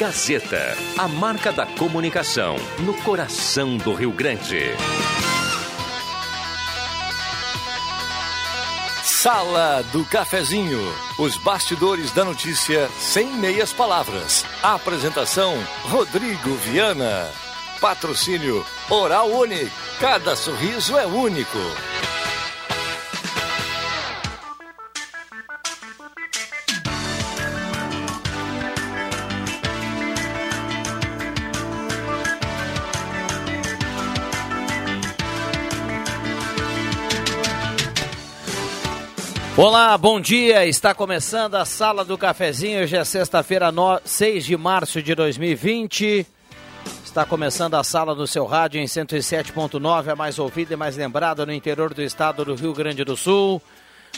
Gazeta, a marca da comunicação no coração do Rio Grande. Sala do Cafezinho. Os bastidores da notícia sem meias palavras. Apresentação: Rodrigo Viana. Patrocínio Oral Unique. Cada sorriso é único. Olá, bom dia. Está começando a Sala do Cafezinho. Hoje é sexta-feira, 6 de março de 2020. Está começando a sala do seu rádio em 107.9, a mais ouvida e mais lembrada no interior do estado do Rio Grande do Sul.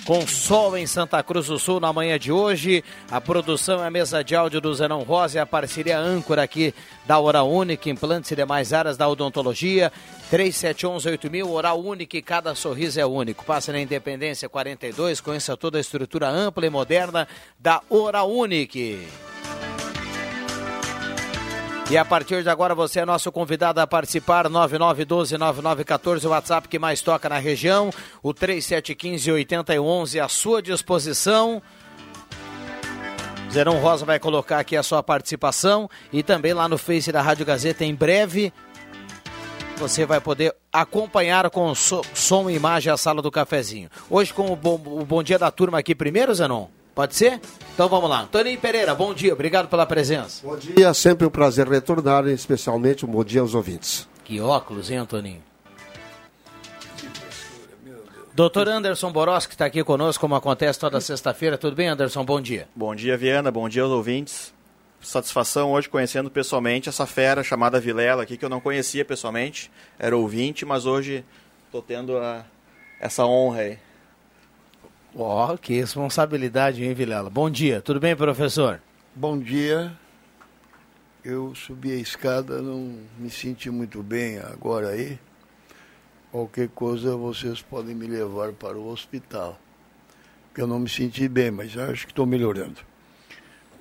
Com sol em Santa Cruz do Sul na manhã de hoje. A produção é a mesa de áudio do Zenão Rosa e a parceria âncora aqui da Hora Única, implantes e demais áreas da odontologia. 3711-8000, Oral Única, cada sorriso é único. Passe na Independência 42, conheça toda a estrutura ampla e moderna da Oral Unique. E a partir de agora você é nosso convidado a participar, 9912-9914, o WhatsApp que mais toca na região, o 3715-8011 à sua disposição. Zerão Rosa vai colocar aqui a sua participação e também lá no Face da Rádio Gazeta em breve você vai poder acompanhar com som e imagem a sala do cafezinho. Hoje com o bom, o bom dia da turma aqui primeiro, Zenon? Pode ser? Então vamos lá. Toninho Pereira, bom dia, obrigado pela presença. Bom dia, sempre um prazer retornar, especialmente um bom dia aos ouvintes. Que óculos, hein, Toninho? Doutor Anderson Boros, que está aqui conosco, como acontece toda sexta-feira. Tudo bem, Anderson? Bom dia. Bom dia, Viana. Bom dia aos ouvintes. Satisfação hoje conhecendo pessoalmente essa fera chamada Vilela aqui, que eu não conhecia pessoalmente. Era ouvinte, mas hoje estou tendo a, essa honra aí. Ó, oh, que responsabilidade, hein, Vilela? Bom dia, tudo bem, professor? Bom dia. Eu subi a escada, não me senti muito bem agora aí. Qualquer coisa vocês podem me levar para o hospital. Porque eu não me senti bem, mas acho que estou melhorando.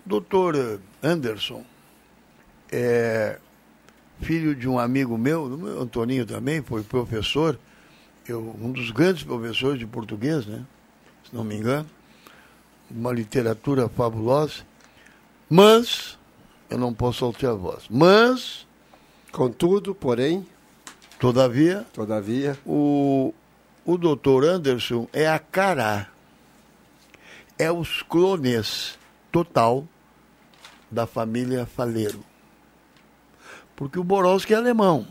Doutor Anderson é filho de um amigo meu, Antoninho também, foi professor, eu, um dos grandes professores de português, né? se não me engano, uma literatura fabulosa, mas eu não posso soltar a voz. Mas, contudo, porém, todavia, todavia, o, o doutor Anderson é a cara, é os clones total da família Faleiro. Porque o Borowski é alemão.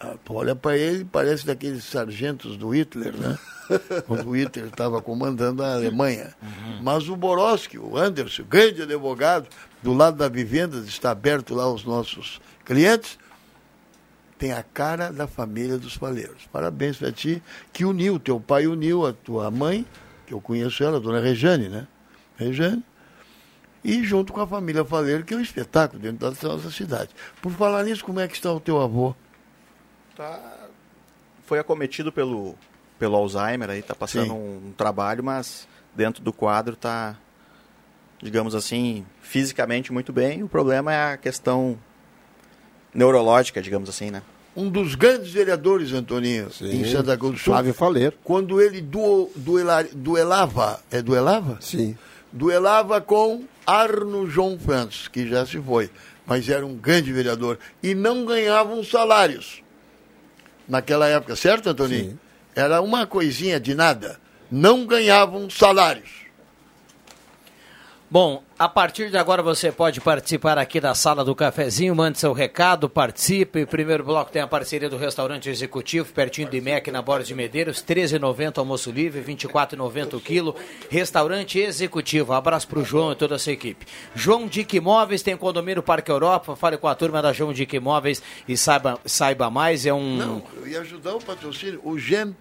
Ah, olha para ele, parece daqueles sargentos do Hitler, né? Quando o Hitler estava comandando a Alemanha. Uhum. Mas o Borowski, o Anderson, grande advogado, do lado da vivenda, está aberto lá aos nossos clientes, tem a cara da família dos Faleiros. Parabéns para ti, que uniu, teu pai uniu a tua mãe, que eu conheço ela, a dona Rejane, né? Rejane, e junto com a família Faleiro, que é um espetáculo dentro da nossa cidade. Por falar nisso, como é que está o teu avô? Tá, foi acometido pelo, pelo Alzheimer, aí está passando um, um, trabalho, mas dentro do quadro está, digamos assim, fisicamente muito bem. O problema é a questão neurológica, digamos assim, né? Um dos grandes vereadores, Antoninho, Sim. em Santa Cruz do Sul. Flávio Faleiro. Quando ele duelar, duelava, é duelava? Sim. Duelava com Arno João Santos, que já se foi, mas era um grande vereador, e não ganhavam salários naquela época, certo, Antoninho? Sim. Era uma coisinha de nada. Não ganhavam salários. Bom, a partir de agora você pode participar aqui da sala do cafezinho, mande seu recado, participe. Primeiro bloco tem a parceria do restaurante executivo, pertinho de MEC, na Borda de Medeiros, 13,90 almoço livre, 24,90 o quilo. Restaurante executivo. Abraço para o João e toda a sua equipe. João Dick Imóveis tem condomínio Parque Europa. Fale com a turma da João Dick Imóveis e saiba, saiba mais. É um. Não, eu ia ajudar o patrocínio. O Gen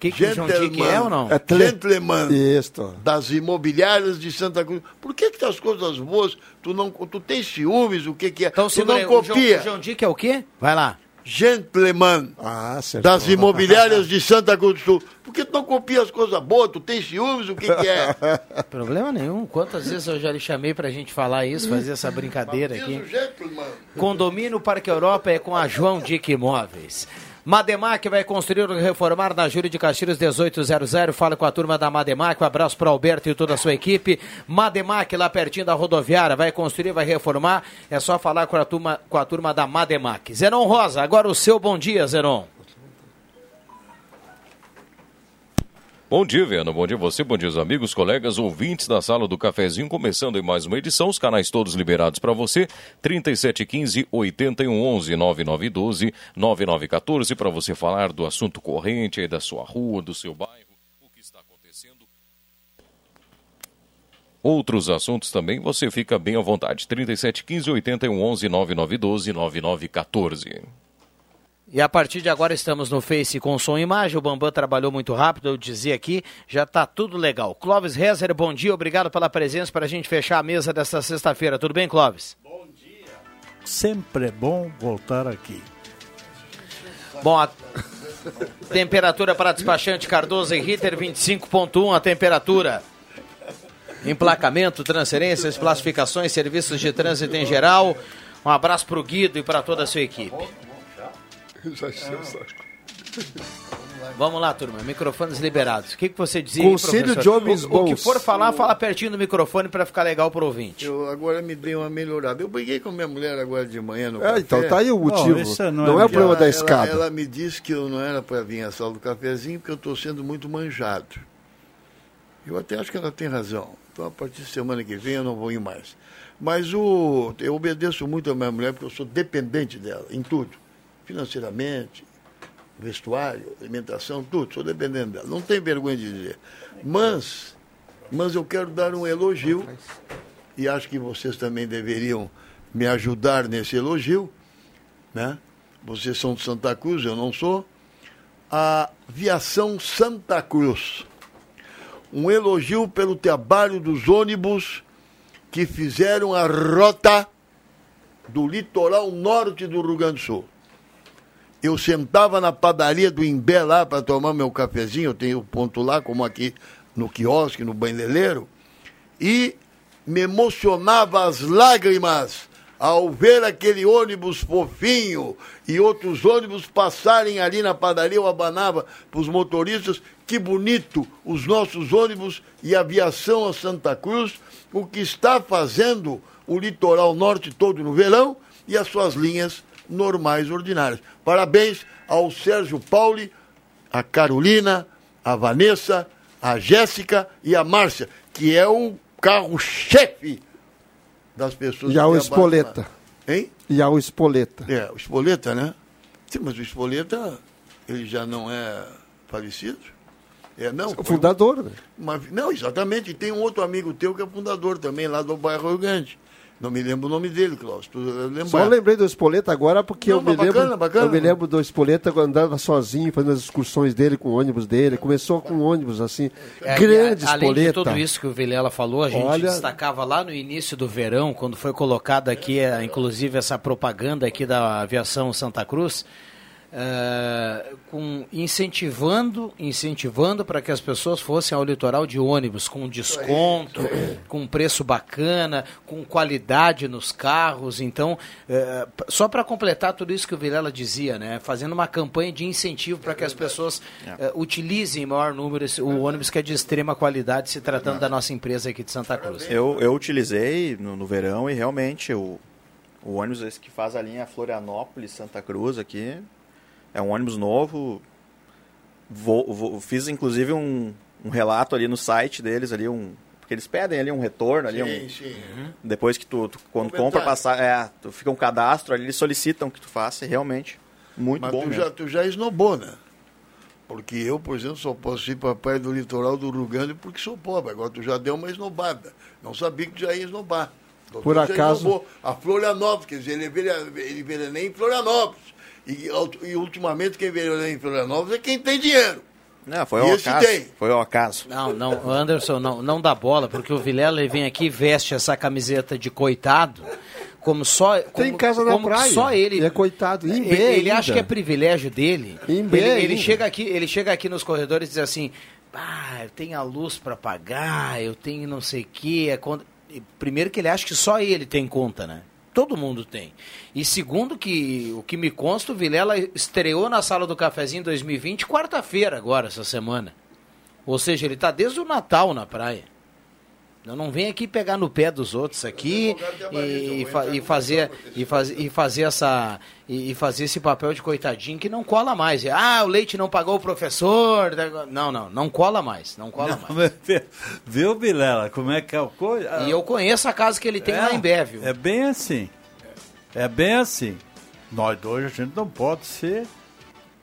que, que João Dick é ou não? É Gentleman Isso. das imobiliárias de Santa Cruz. Por que que as coisas boas, tu não tu tem ciúmes, o que que é? Então, tu não copia. O João, o João Dick é o quê? Vai lá. gentleman Ah, certo. das imobiliárias de Santa Cruz do Sul. Por que tu não copia as coisas boas? Tu tem ciúmes? O que, que é? Problema nenhum. Quantas vezes eu já lhe chamei pra gente falar isso, fazer essa brincadeira aqui. Condomínio Parque Europa é com a João Dick Imóveis. Mademac vai construir ou reformar na Júlio de Castilhos 1800. Fala com a turma da Mademac. Um abraço para Alberto e toda a sua equipe. Mademac, lá pertinho da rodoviária, vai construir, vai reformar. É só falar com a turma, com a turma da Mademac. Zenon Rosa, agora o seu bom dia, Zenon. Bom dia, Viana. Bom dia a você, bom dia os amigos, colegas, ouvintes da sala do cafezinho, começando em mais uma edição, os canais todos liberados para você, 3715 8111 9912 9914 para você falar do assunto corrente aí da sua rua, do seu bairro, o que está acontecendo. Outros assuntos também, você fica bem à vontade. 3715 8111 9912 9914. E a partir de agora estamos no Face com som e imagem. O Bambam trabalhou muito rápido, eu dizia aqui, já está tudo legal. Clóvis Rezer, bom dia, obrigado pela presença para a gente fechar a mesa desta sexta-feira. Tudo bem, Clóvis? Sempre é bom voltar aqui. Bom, a temperatura para despachante Cardoso e Ritter 25.1 a temperatura. Emplacamento, transferências, classificações, serviços de trânsito em geral. Um abraço para o Guido e para toda a sua equipe. Vamos lá, turma. Microfones liberados. O que, que você dizia, Conselho professor? de homens o, o que for falar, fala pertinho do microfone para ficar legal para o ouvinte. Eu agora me dei uma melhorada. Eu briguei com minha mulher agora de manhã no É, café. então tá aí o motivo. isso não não é é o problema Ela- da escada. Ela, ela me disse que eu não era para vir à sala do cafezinho porque eu estou sendo muito manjado. Eu até acho que ela tem razão. Então, a partir de semana que vem, eu não vou ir mais. Mas o, eu obedeço muito a minha mulher porque eu sou dependente dela, em tudo. Financeiramente, vestuário, alimentação, tudo. Sou dependente dela. Não tem vergonha de dizer. Mas, mas eu quero dar um elogio e acho que vocês também deveriam me ajudar nesse elogio, né? Vocês são de Santa Cruz, eu não sou. A Viação Santa Cruz. Um elogio pelo trabalho dos ônibus que fizeram a rota do litoral norte do Rio Grande do Sul. Eu sentava na padaria do Imbé lá para tomar meu cafezinho, eu tenho ponto lá, como aqui no quiosque, no banheleiro, e me emocionava as lágrimas ao ver aquele ônibus fofinho e outros ônibus passarem ali na padaria, eu abanava para os motoristas, que bonito os nossos ônibus e aviação a Santa Cruz, o que está fazendo o litoral norte todo no verão e as suas linhas normais, ordinárias. Parabéns ao Sérgio Pauli, a Carolina, a Vanessa, a Jéssica e a Márcia, que é o carro-chefe das pessoas E ao Espoleta. Hein? E ao Espoleta. É, o Espoleta, né? Sim, mas o Espoleta, ele já não é falecido? É, não. O foi fundador, né? uma- não, exatamente. E tem um outro amigo teu que é fundador também, lá do bairro Rio Grande. Não me lembro o nome dele, lembra? Só lembrei do Espoleta agora porque Não, eu me bacana, lembro. bacana. Eu me lembro do Espoleta quando andava sozinho, fazendo as excursões dele com o ônibus dele. Começou com um ônibus assim. É, grande e a- Além de tudo isso que o Vilela falou, a gente Olha- destacava lá no início do verão, quando foi colocada aqui, eh, inclusive, essa propaganda aqui da aviação Santa Cruz, eh, com, incentivando, incentivando para que as pessoas fossem ao litoral de ônibus com desconto, com preço bacana, com qualidade nos carros. Então, p- só para completar tudo isso que o Vilela dizia, né, fazendo uma campanha de incentivo para que as pessoas eh, utilizem em maior número esse- o ônibus que é de extrema qualidade, se tratando da nossa empresa aqui de Santa Cruz. Eu, eu utilizei no, no verão e realmente o, o ônibus esse que faz a linha Florianópolis, Santa Cruz aqui, é um ônibus novo. Vou, vou- fiz inclusive um, um relato ali no site deles, ali um, porque eles pedem ali um retorno, ali um, Sim, sim. depois que tu, tu- quando Comentário. compra passar, é, tu fica um cadastro ali, eles solicitam que tu faça, e realmente muito Mas bom tu mesmo. já, tu já esnobou, né? Porque eu, por exemplo, só posso ir para a praia do litoral do Rio Grande porque sou pobre. Agora tu já deu uma esnobada. Não sabia que tu já ia esnobar. Doutor Por já acaso- esnobou. A Florianópolis, quer dizer, ele vere- ele veranei em Florianópolis. E, e ultimamente quem veraneia em Florianópolis é quem tem dinheiro. Não, foi E ao esse acaso. tem. Foi ao acaso. Não, não, Anderson, não, não dá bola, porque o Vilela ele vem aqui, veste essa camiseta de coitado, como só Tem como, casa na como praia. só ele E é coitado. Em ele, B ele acha que é privilégio dele Em B ele, ele chega aqui ele chega aqui nos corredores e diz assim ah, eu tenho a luz para pagar eu tenho não sei o que é conta... E primeiro que ele acha que só ele tem conta né todo mundo tem. E segundo que o que me consta o Vilela estreou na sala do cafezinho em 2020 quarta-feira agora essa semana. Ou seja ele está desde o Natal na praia eu não venho aqui pegar no pé dos outros aqui e, fa- e fazer e, faz, e fazer essa e, fazer esse papel de coitadinho que não cola mais. Ah, o leite não pagou o professor. Não, não, não cola mais, não cola mais. Viu, Vilela, como é que é o coisa? E eu conheço a casa que ele tem lá em Bévio. É bem assim. É bem assim. Nós dois, a gente não pode ser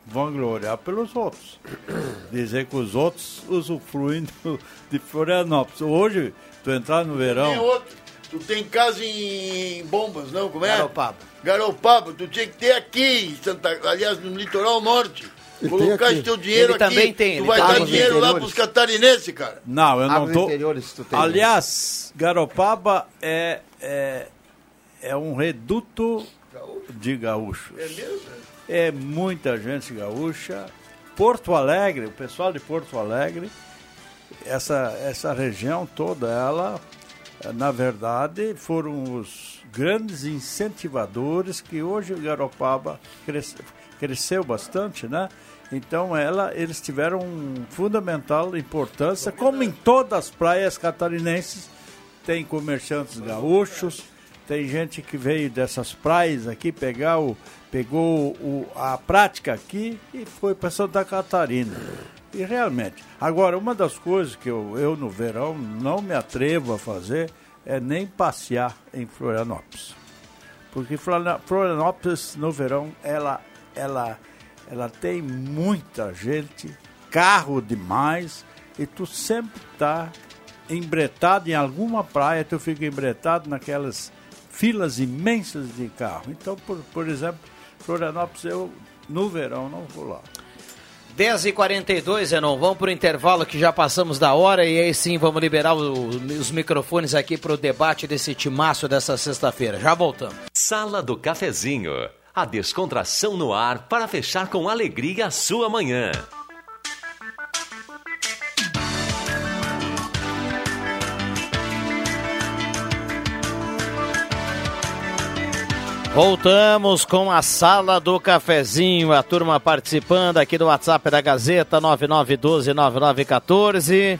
vangloriar pelos outros. Dizer que os outros usufruem do- de Florianópolis. Hoje, tu entrar no verão... Tem outro. Tu tem casa em Bombas, não? Como é? Garopaba. Garopaba. Tu tinha que ter aqui, em Santa, aliás, no litoral norte. Colocar esse teu dinheiro Ele aqui. também tem, tu ele vai tem dar dinheiro lá interiores. pros catarinenses, cara. Não, eu não tô... interiores, tu tem. Aliás, Garopaba é, é, é um reduto de gaúchos. É mesmo? É muita gente gaúcha. Porto Alegre, o pessoal de Porto Alegre, essa, essa região toda, ela, na verdade, foram os grandes incentivadores que hoje o Garopaba cresce- cresceu bastante, né? Então ela, eles tiveram um fundamental importância, como em todas as praias catarinenses, tem comerciantes gaúchos, tem gente que veio dessas praias aqui pegar o pegou o, a prática aqui e foi para Santa Catarina. E realmente, agora uma das coisas que eu, eu no verão não me atrevo a fazer é nem passear em Florianópolis. Porque Florianópolis no verão ela ela ela tem muita gente, carro demais e tu sempre tá embretado em alguma praia, tu fica embretado naquelas filas imensas de carro. Então, por, por exemplo, Florianópolis eu no verão não vou lá. 10h42, Zenon, vamos pro intervalo que já passamos da hora e aí sim vamos liberar o- os microfones aqui pro debate desse timaço dessa sexta-feira. Já voltamos. Sala do Cafezinho. A descontração no ar para fechar com alegria a sua manhã. Voltamos com a sala do cafezinho, a turma participando aqui do WhatsApp da Gazeta 99129914.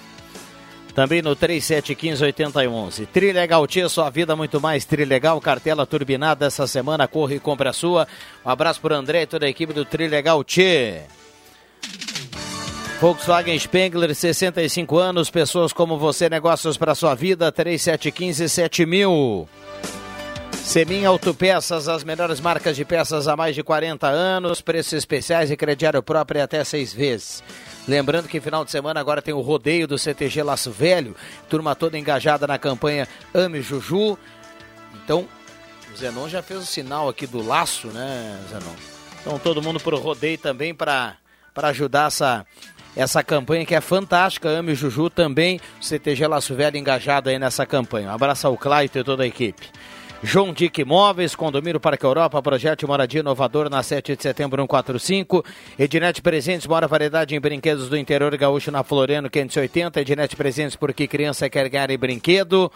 Também no 3715-8011. Trilegal Tia, sua vida muito mais Trilegal. Cartela turbinada essa semana, corre e compra a sua. Um abraço pro André e toda a equipe do Trilegal Tia. Volkswagen Spengler, 65 anos, pessoas como você, negócios para sua vida, 3715-7000. Semin Autopeças, as melhores marcas de peças há mais de 40 anos, preços especiais e crediário próprio até seis vezes. Lembrando que final de semana agora tem o rodeio do CTG Laço Velho, turma toda engajada na campanha Ame Juju. Então, o Zenon já fez o sinal aqui do laço, né, Zenon? Então todo mundo pro rodeio também para ajudar essa, essa campanha que é fantástica. Ame Juju também, CTG Laço Velho engajado aí nessa campanha. Um abraço ao Claito e toda a equipe. João Dick Imóveis, Condomínio Parque Europa, projeto moradia inovador na 7 de setembro 145. Ednet Presentes, maior variedade em brinquedos do interior gaúcho na Floriano 580. Ednet Presentes, porque criança quer ganhar em brinquedo.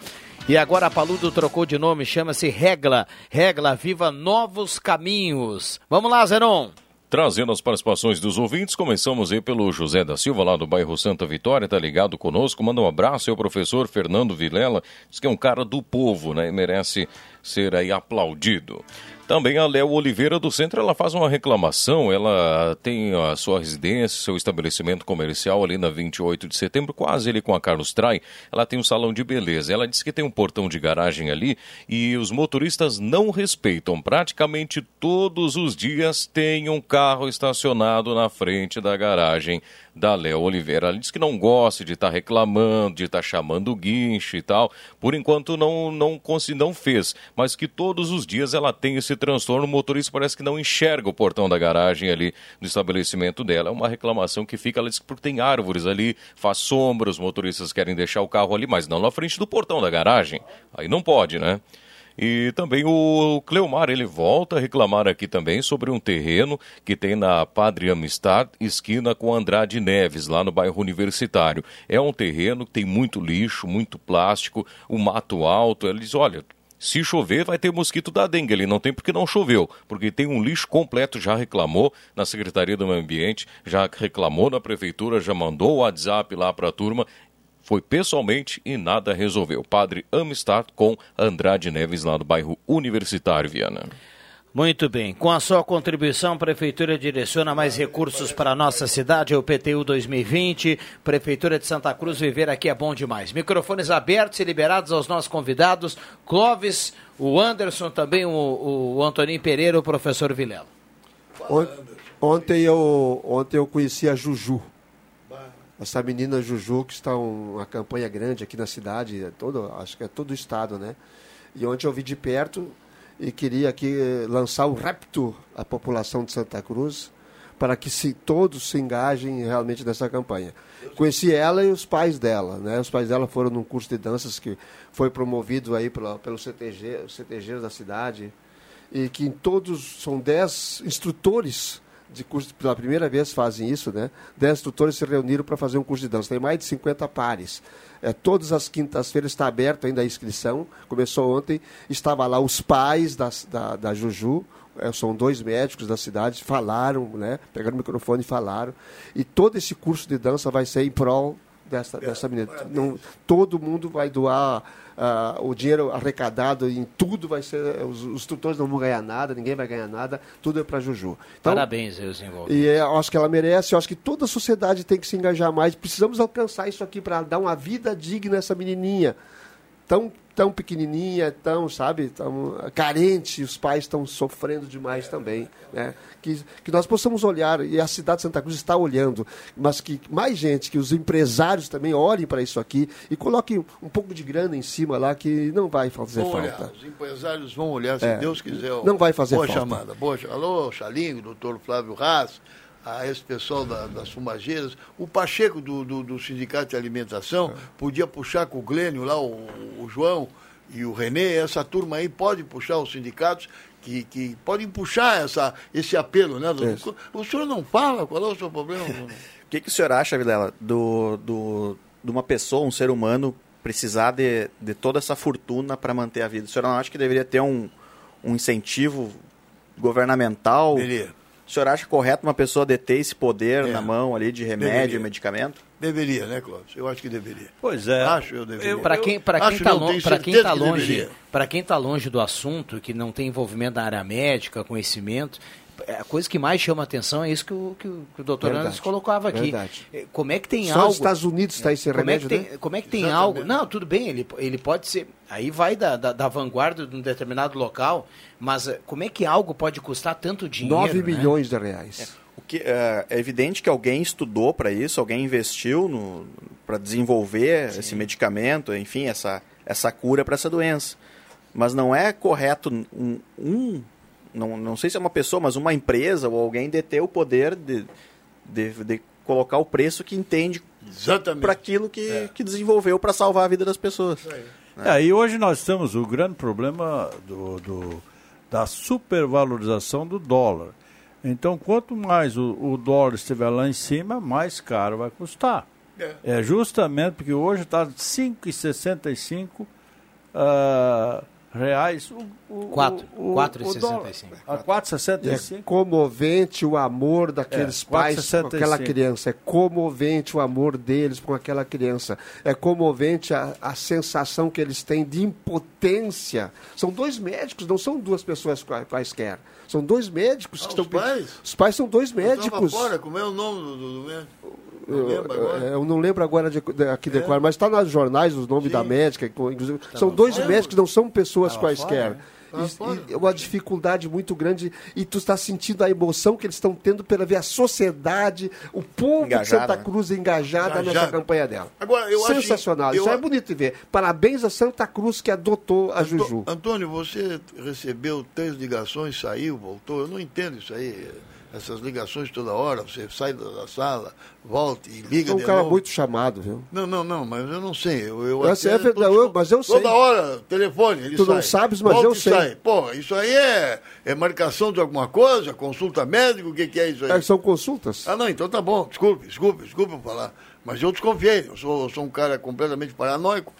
E agora a Paludo trocou de nome, chama-se Regla. Regla, viva novos caminhos. Vamos lá, Zenon. Trazendo as participações dos ouvintes, começamos aí pelo José da Silva, lá do bairro Santa Vitória, tá ligado conosco. Manda um abraço ao professor Fernando Vilela, diz que é um cara do povo, né? E merece ser aí aplaudido. Também a Léo Oliveira do Centro, ela faz uma reclamação, ela tem a sua residência, seu estabelecimento comercial ali na 28 de setembro, quase ali com a Carlos Trai, ela tem um salão de beleza. Ela disse que tem um portão de garagem ali e os motoristas não respeitam. Praticamente todos os dias tem um carro estacionado na frente da garagem da Léo Oliveira. Ela disse que não gosta de estar reclamando, de estar chamando o guincho e tal. Por enquanto não, não, não fez, mas que todos os dias ela tem esse transtorno. O motorista parece que não enxerga o portão da garagem ali do estabelecimento dela. É uma reclamação que fica, ela disse que porque tem árvores ali, faz sombra, os motoristas querem deixar o carro ali, mas não na frente do portão da garagem. Aí não pode, né? E também o Cleomar, ele volta a reclamar aqui também sobre um terreno que tem na Padre Amistad, esquina com Andrade Neves, lá no bairro Universitário. É um terreno que tem muito lixo, muito plástico, o mato alto. Ele diz, olha, se chover, vai ter mosquito da dengue. Ele não tem porque não choveu, porque tem um lixo completo. Já reclamou na Secretaria do Meio Ambiente, já reclamou na Prefeitura, já mandou o WhatsApp lá para a turma foi pessoalmente e nada resolveu. Padre Amistad com Andrade Neves, lá do bairro Universitário, Viana. Muito bem. Com a sua contribuição, a Prefeitura direciona mais recursos para a nossa cidade, é o PTU 2020. Prefeitura de Santa Cruz, viver aqui é bom demais. Microfones abertos e liberados aos nossos convidados, Clóvis, o Anderson, também o, o Antoninho Pereira, o professor Vilela. Ontem eu, ontem eu conheci a Juju essa menina Juju, que está um, uma campanha grande aqui na cidade, é todo, acho que é todo o estado, né? E ontem eu vi de perto e queria aqui eh, lançar o rapto à população de Santa Cruz para que se, todos se engajem realmente nessa campanha. Conheci ela e os pais dela, né? Os pais dela foram num curso de danças que foi promovido aí pelo, pelo CTG, CTG da cidade, e que em todos são dez instrutores de curso, pela primeira vez fazem isso, né? Dez instrutores se reuniram para fazer um curso de dança. Tem mais de 50 pares. É, todas as quintas-feiras está aberto ainda a inscrição. Começou ontem. Estava lá os pais da, da, da Juju, é, são dois médicos da cidade, falaram, né? Pegaram o microfone e falaram. E todo esse curso de dança vai ser em prol dessa, dessa menina. Não, todo mundo vai doar uh, o dinheiro arrecadado em tudo vai ser. Os, os tutores não vão ganhar nada, ninguém vai ganhar nada, tudo é para Juju. Então, Parabéns, Deus E eu acho que ela merece, eu acho que toda a sociedade tem que se engajar mais. Precisamos alcançar isso aqui para dar uma vida digna a essa menininha. Tão tão pequenininha, tão, sabe, tão carente, os pais estão sofrendo demais também, né? Que, que nós possamos olhar, e a cidade de Santa Cruz está olhando, mas que mais gente, que os empresários também olhem para isso aqui e coloquem um pouco de grana em cima lá, que não vai fazer vão falta. Olhar, os empresários vão olhar, se é, Deus quiser. Não vai fazer boa falta. Chamada, boa chamada. Alô, Xalingo, doutor Flávio Haas, a esse pessoal da, das fumageiras. O Pacheco do, do, do, Sindicato de Alimentação podia puxar com o Glênio lá, o, o João e o Renê, essa turma aí pode puxar os sindicatos que, que podem puxar essa, esse apelo, né? O senhor não fala qual é o seu problema? o que, que o senhor acha, Vilela, do, do, de uma pessoa, um ser humano, precisar de, de toda essa fortuna para manter a vida? O senhor não acha que deveria ter um, um incentivo governamental? Deveria. O senhor acha correto uma pessoa deter esse poder é. na mão ali de remédio, deveria. medicamento? Deveria, né, Clóvis? Eu acho que deveria. Pois é. Acho eu deveria. Para quem para quem está quem tá longe, para quem tá longe do assunto, que não tem envolvimento na área médica, conhecimento, a coisa que mais chama atenção é isso que o, que o, que o doutor Anderson colocava aqui. Verdade. É, como é que tem Só algo... nos Estados Unidos está esse como remédio, é que tem, né? Como é que tem Exatamente. algo... Não, tudo bem, ele, ele pode ser... Aí vai da, da, da, vanguarda de um determinado local, mas eh, como é que algo pode custar tanto dinheiro? 9 né? milhões de reais. É que, é, é evidente que alguém estudou para isso, alguém investiu para desenvolver Sim. esse medicamento, enfim, essa, essa cura para essa doença. Mas não é correto um, um, não, não sei se é uma pessoa, mas uma empresa ou alguém deter o poder de, de, de colocar o preço que entende para aquilo que, é. que desenvolveu para salvar a vida das pessoas. Né? É, e hoje nós temos o grande problema do, do da supervalorização do dólar. Então, quanto mais o, o dólar estiver lá em cima, mais caro vai custar. É, é justamente porque hoje está R$ 5,65 uh, reais o, o, 4, o, 4,65. A 4,65. É comovente o amor daqueles é, pais com aquela criança. É comovente o amor deles com aquela criança. É comovente a, a sensação que eles têm de impotência. São dois médicos, não são duas pessoas quaisquer. São dois médicos ah, que os estão. Pais? Os pais são dois médicos. Fora, como é o nome do, do médico? Eu, eu, não lembro agora de, de, aqui é. mas está nos jornais os nomes Sim. da médica. Inclusive, tá são dois fora, médicos, não são pessoas quaisquer. Fora, né? E, e, uma dificuldade muito grande e tu está sentindo a emoção que eles estão tendo pela ver a sociedade, o povo engajada, de Santa né? Cruz engajada, engajada, nessa campanha dela. Agora, eu Sensacional, acho, isso eu... é bonito de ver. Parabéns a Santa Cruz que adotou a Juju. Antônio, você recebeu três ligações, saiu, voltou, eu não entendo isso aí. Essas ligações toda hora, você sai da, sala, volta e liga É um de cara novo. muito chamado, viu? Não, não, não, mas eu não sei. Eu, eu até é tô- eu- mas eu sei. Toda hora, telefone, ele Tu não sai. sabes, mas Volta eu e sei. Sai. Pô, isso aí é, é marcação de alguma coisa? Consulta médica? O que, que é isso aí? É, são consultas. Ah, não, então tá bom. Desculpe, desculpe, desculpe eu falar. Mas eu desconfiei. Eu sou, eu sou um cara completamente paranoico.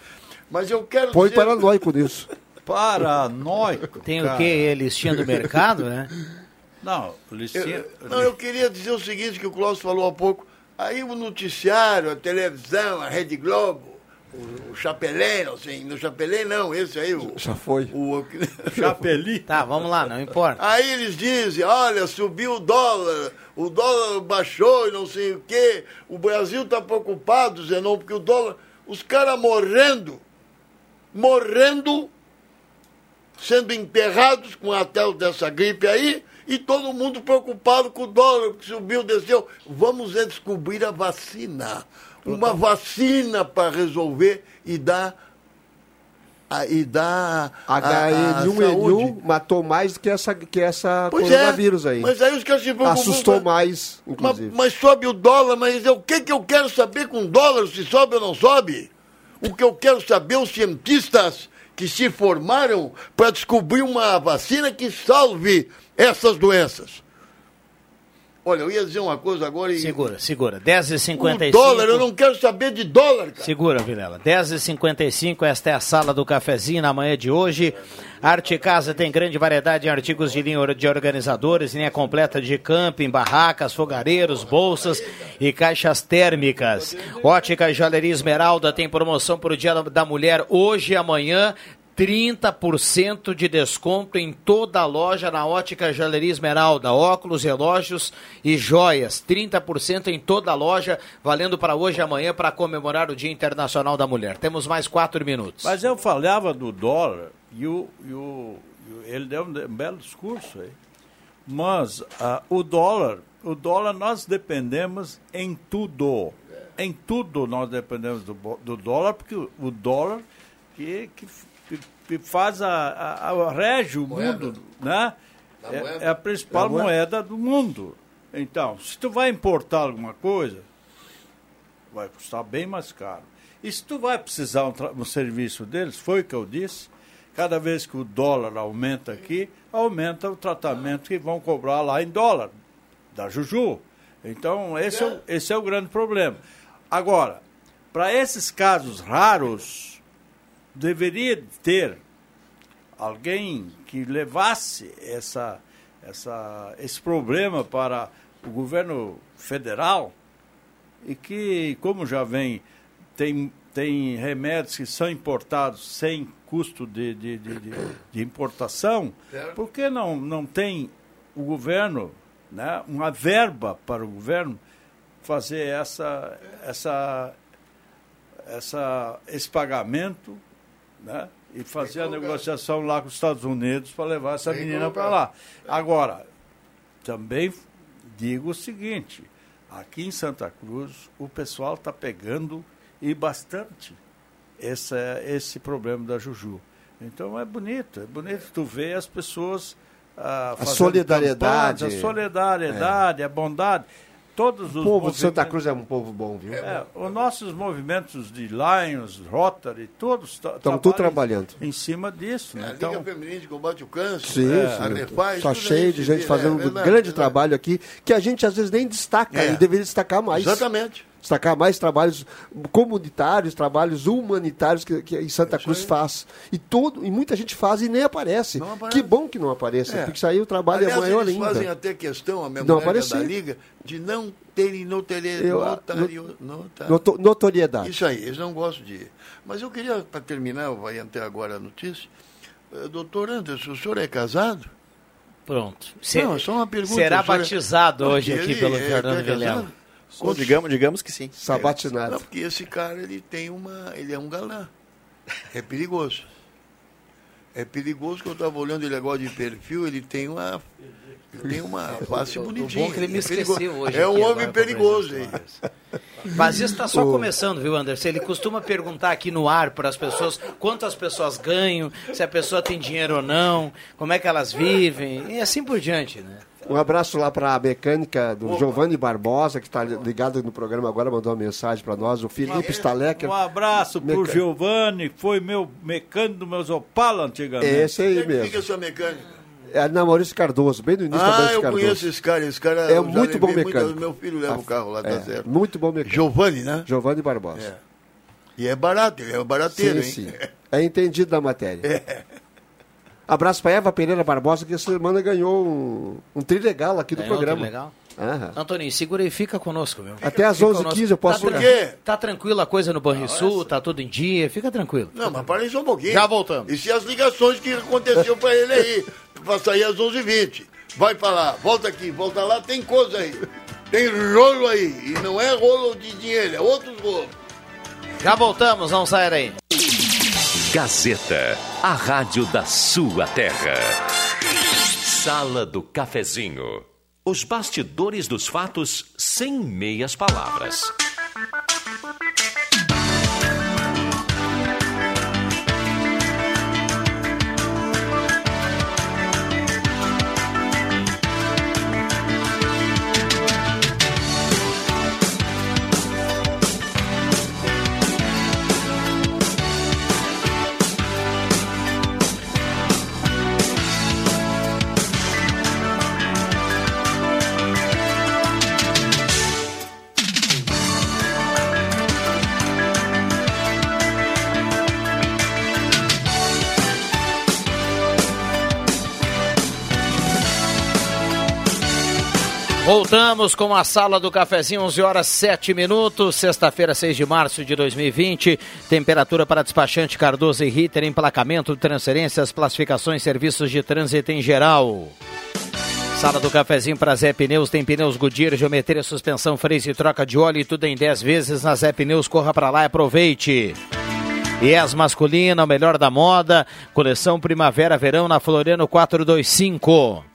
Mas eu quero Põe dizer... paranoico nisso. Paranoico. Tem o cara. quê? Listinha do mercado, né? Não, listinha. Eu, não, eu queria dizer o seguinte que o Cláudio falou há pouco. Aí o noticiário, a televisão, a Rede Globo, o, o Chapelém, assim, no Chapelém não, esse aí, o... Já foi. o Chapeli. Tá, vamos lá, não importa. Aí eles dizem, olha, subiu o dólar, o dólar baixou e não sei o quê. O Brasil está preocupado, Zenon, porque o dólar... Os caras morrendo, morrendo, sendo enterrados com a tel dessa gripe aí, e todo mundo preocupado com o dólar, que subiu, desceu. Vamos é descobrir a vacina. Uma vacina para resolver e dar... a- E dar a- a saúde. H1N1 matou mais do que essa, que essa Pois coronavírus é, aí. Mas aí os caras se preocupam. Assustou mais, Mas, inclusive. mas sobe o dólar, mas o que, que eu quero saber com dólar, se sobe ou não sobe? O que eu quero saber, os cientistas que se formaram para descobrir uma vacina que salve essas doenças. Olha, eu ia dizer uma coisa agora e. Segura, segura. O 10h55. dólar, eu não quero saber de dólar, cara. Segura, Vilela. 10h55, esta é a sala do cafezinho na manhã de hoje. Arte Casa tem grande variedade em artigos de linha de organizadores, linha completa de camping, barracas, fogareiros, bolsas e caixas térmicas. Ótica Joalheria Esmeralda tem promoção para o Dia da Mulher hoje e amanhã. 30% de desconto em toda a loja na Ótica Joalheria Esmeralda. Óculos, relógios e joias. 30% em toda a loja, valendo para hoje e amanhã para comemorar o Dia Internacional da Mulher. Temos mais quatro minutos. Mas eu falava do dólar e, o, e, o, ele deu um, belo discurso aí. Mas ah, o dólar, o dólar nós dependemos em tudo. Em tudo nós dependemos do, do dólar, porque o, o dólar que- que faz a, a, a- rege o mundo, né? É, é a principal moeda do mundo. Então, se tu vai importar alguma coisa, vai custar bem mais caro. E se tu vai precisar um, um serviço deles, foi o que eu disse, cada vez que o dólar aumenta aqui, aumenta o tratamento que vão cobrar lá em dólar, da Juju. Então, esse é, o- esse é o grande problema. Agora, para esses casos raros, deveria ter alguém que levasse essa, essa, esse problema para o governo federal e que, como já vem, tem, tem remédios que são importados sem custo de, de, de, de- de importação, por que não, não tem o governo, né, uma verba para o governo fazer essa, essa, essa, esse pagamento né, e fazer a negociação lá com os Estados Unidos para levar essa menina para lá. Agora, também digo o seguinte, aqui em Santa Cruz o pessoal está pegando e bastante esse, esse problema da Juju. Então é bonito, é bonito tu ver as pessoas ah, fazendo solidariedade. a solidariedade, a bondade. Todos O os povo de Santa Cruz é um povo bom, viu? é, os nossos movimentos de Lions, Rotary, todos tra- Estamos tudo trabalhando. em cima disso. A Né? Liga Então, Feminina de Combate ao Câncer, Sim, é, sim. a Refaz, Está cheio de gente vê, fazendo é um verdade, grande verdade. trabalho aqui, que a gente às vezes nem destaca, É. e deveria destacar mais. Exatamente. Destacar mais trabalhos comunitários, trabalhos humanitários que, que em Santa Cruz faz. E, todo, e muita gente faz e nem aparece. Aparece. Que bom que não apareça, É. porque isso aí o trabalho Aliás, é maior eles ainda. fazem até questão, a é aparecer. da Liga, de não terem notari- Eu, ah, notario- nota- Noto- notoriedade. Isso aí, eles não gostam de. Mas eu queria, para terminar, vai até agora a notícia. Eh, Doutor Anderson, o senhor é casado? Pronto. Não, é só uma pergunta. Será senhor é- batizado hoje aqui pelo é- Fernando é. Vilela. Digamos, digamos que sim. Sabatinado. Não, porque esse cara, ele tem uma. Ele é um galã. É perigoso. É perigoso que eu estava olhando ele agora de perfil, ele tem uma. Ele tem uma face bonitinha. bom que ele me É esqueceu hoje É um homem perigoso, hein? Mas isso está só começando, viu, Anderson? Ele costuma perguntar aqui no ar para as pessoas quantas pessoas ganham, se a pessoa tem dinheiro ou não, como é que elas vivem, e assim por diante, né? Um abraço lá para a mecânica do Giovanni Barbosa, que está ligado no programa agora, mandou uma mensagem para nós. O Felipe Stalecker. Um abraço pro Meca- Giovanni, que foi meu mecânico do meus Opala antigamente. Esse aí é que fica mesmo. essa mecânica? É na Maurício Cardoso, bem no início da Ah, Maurício eu Cardoso. conheço esse cara. Esse cara É eu muito bom mecânico. muitas- Meu filho leva o carro lá, tá É, certo. muito bom mecânico. Giovanni, né? Giovanni Barbosa. E é barato, ele é barateiro, sim, hein? sim. É entendido da matéria. Abraço para Eva Pereira Barbosa, que essa semana ganhou um, um trilegal aqui do Ganhou um programa. trilegal? Aham. Antoninho, segura aí, fica conosco, meu. Até às Fica 11h15 conosco. eu posso... Tá, Por quê? tá tranquila a coisa no Banrisul, tá tudo em dia, fica tranquilo. Não, mas para aí só um pouquinho. Já voltamos. E se as ligações que aconteceu para ele aí, para sair às 11h20. Vai para lá, volta aqui, volta lá, tem coisa aí. Tem rolo aí. E não é rolo de dinheiro, é outros rolos. Já voltamos, não sair aí. Gazeta, a rádio da sua terra. Sala do Cafezinho. Os bastidores dos fatos sem meias palavras. Voltamos com a sala do cafezinho, 11 horas 7 minutos, sexta-feira, 6 de março de 2020. Temperatura para despachante Cardoso e Ritter, emplacamento, transferências, classificações, serviços de trânsito em geral. Sala do cafezinho para Zé Pneus, tem pneus Goodyear, geometria, suspensão, freio e troca de óleo e tudo em 10 vezes na Zé Pneus. Corra para lá e aproveite. Yes masculina, o melhor da moda, coleção primavera-verão na Floriano 425.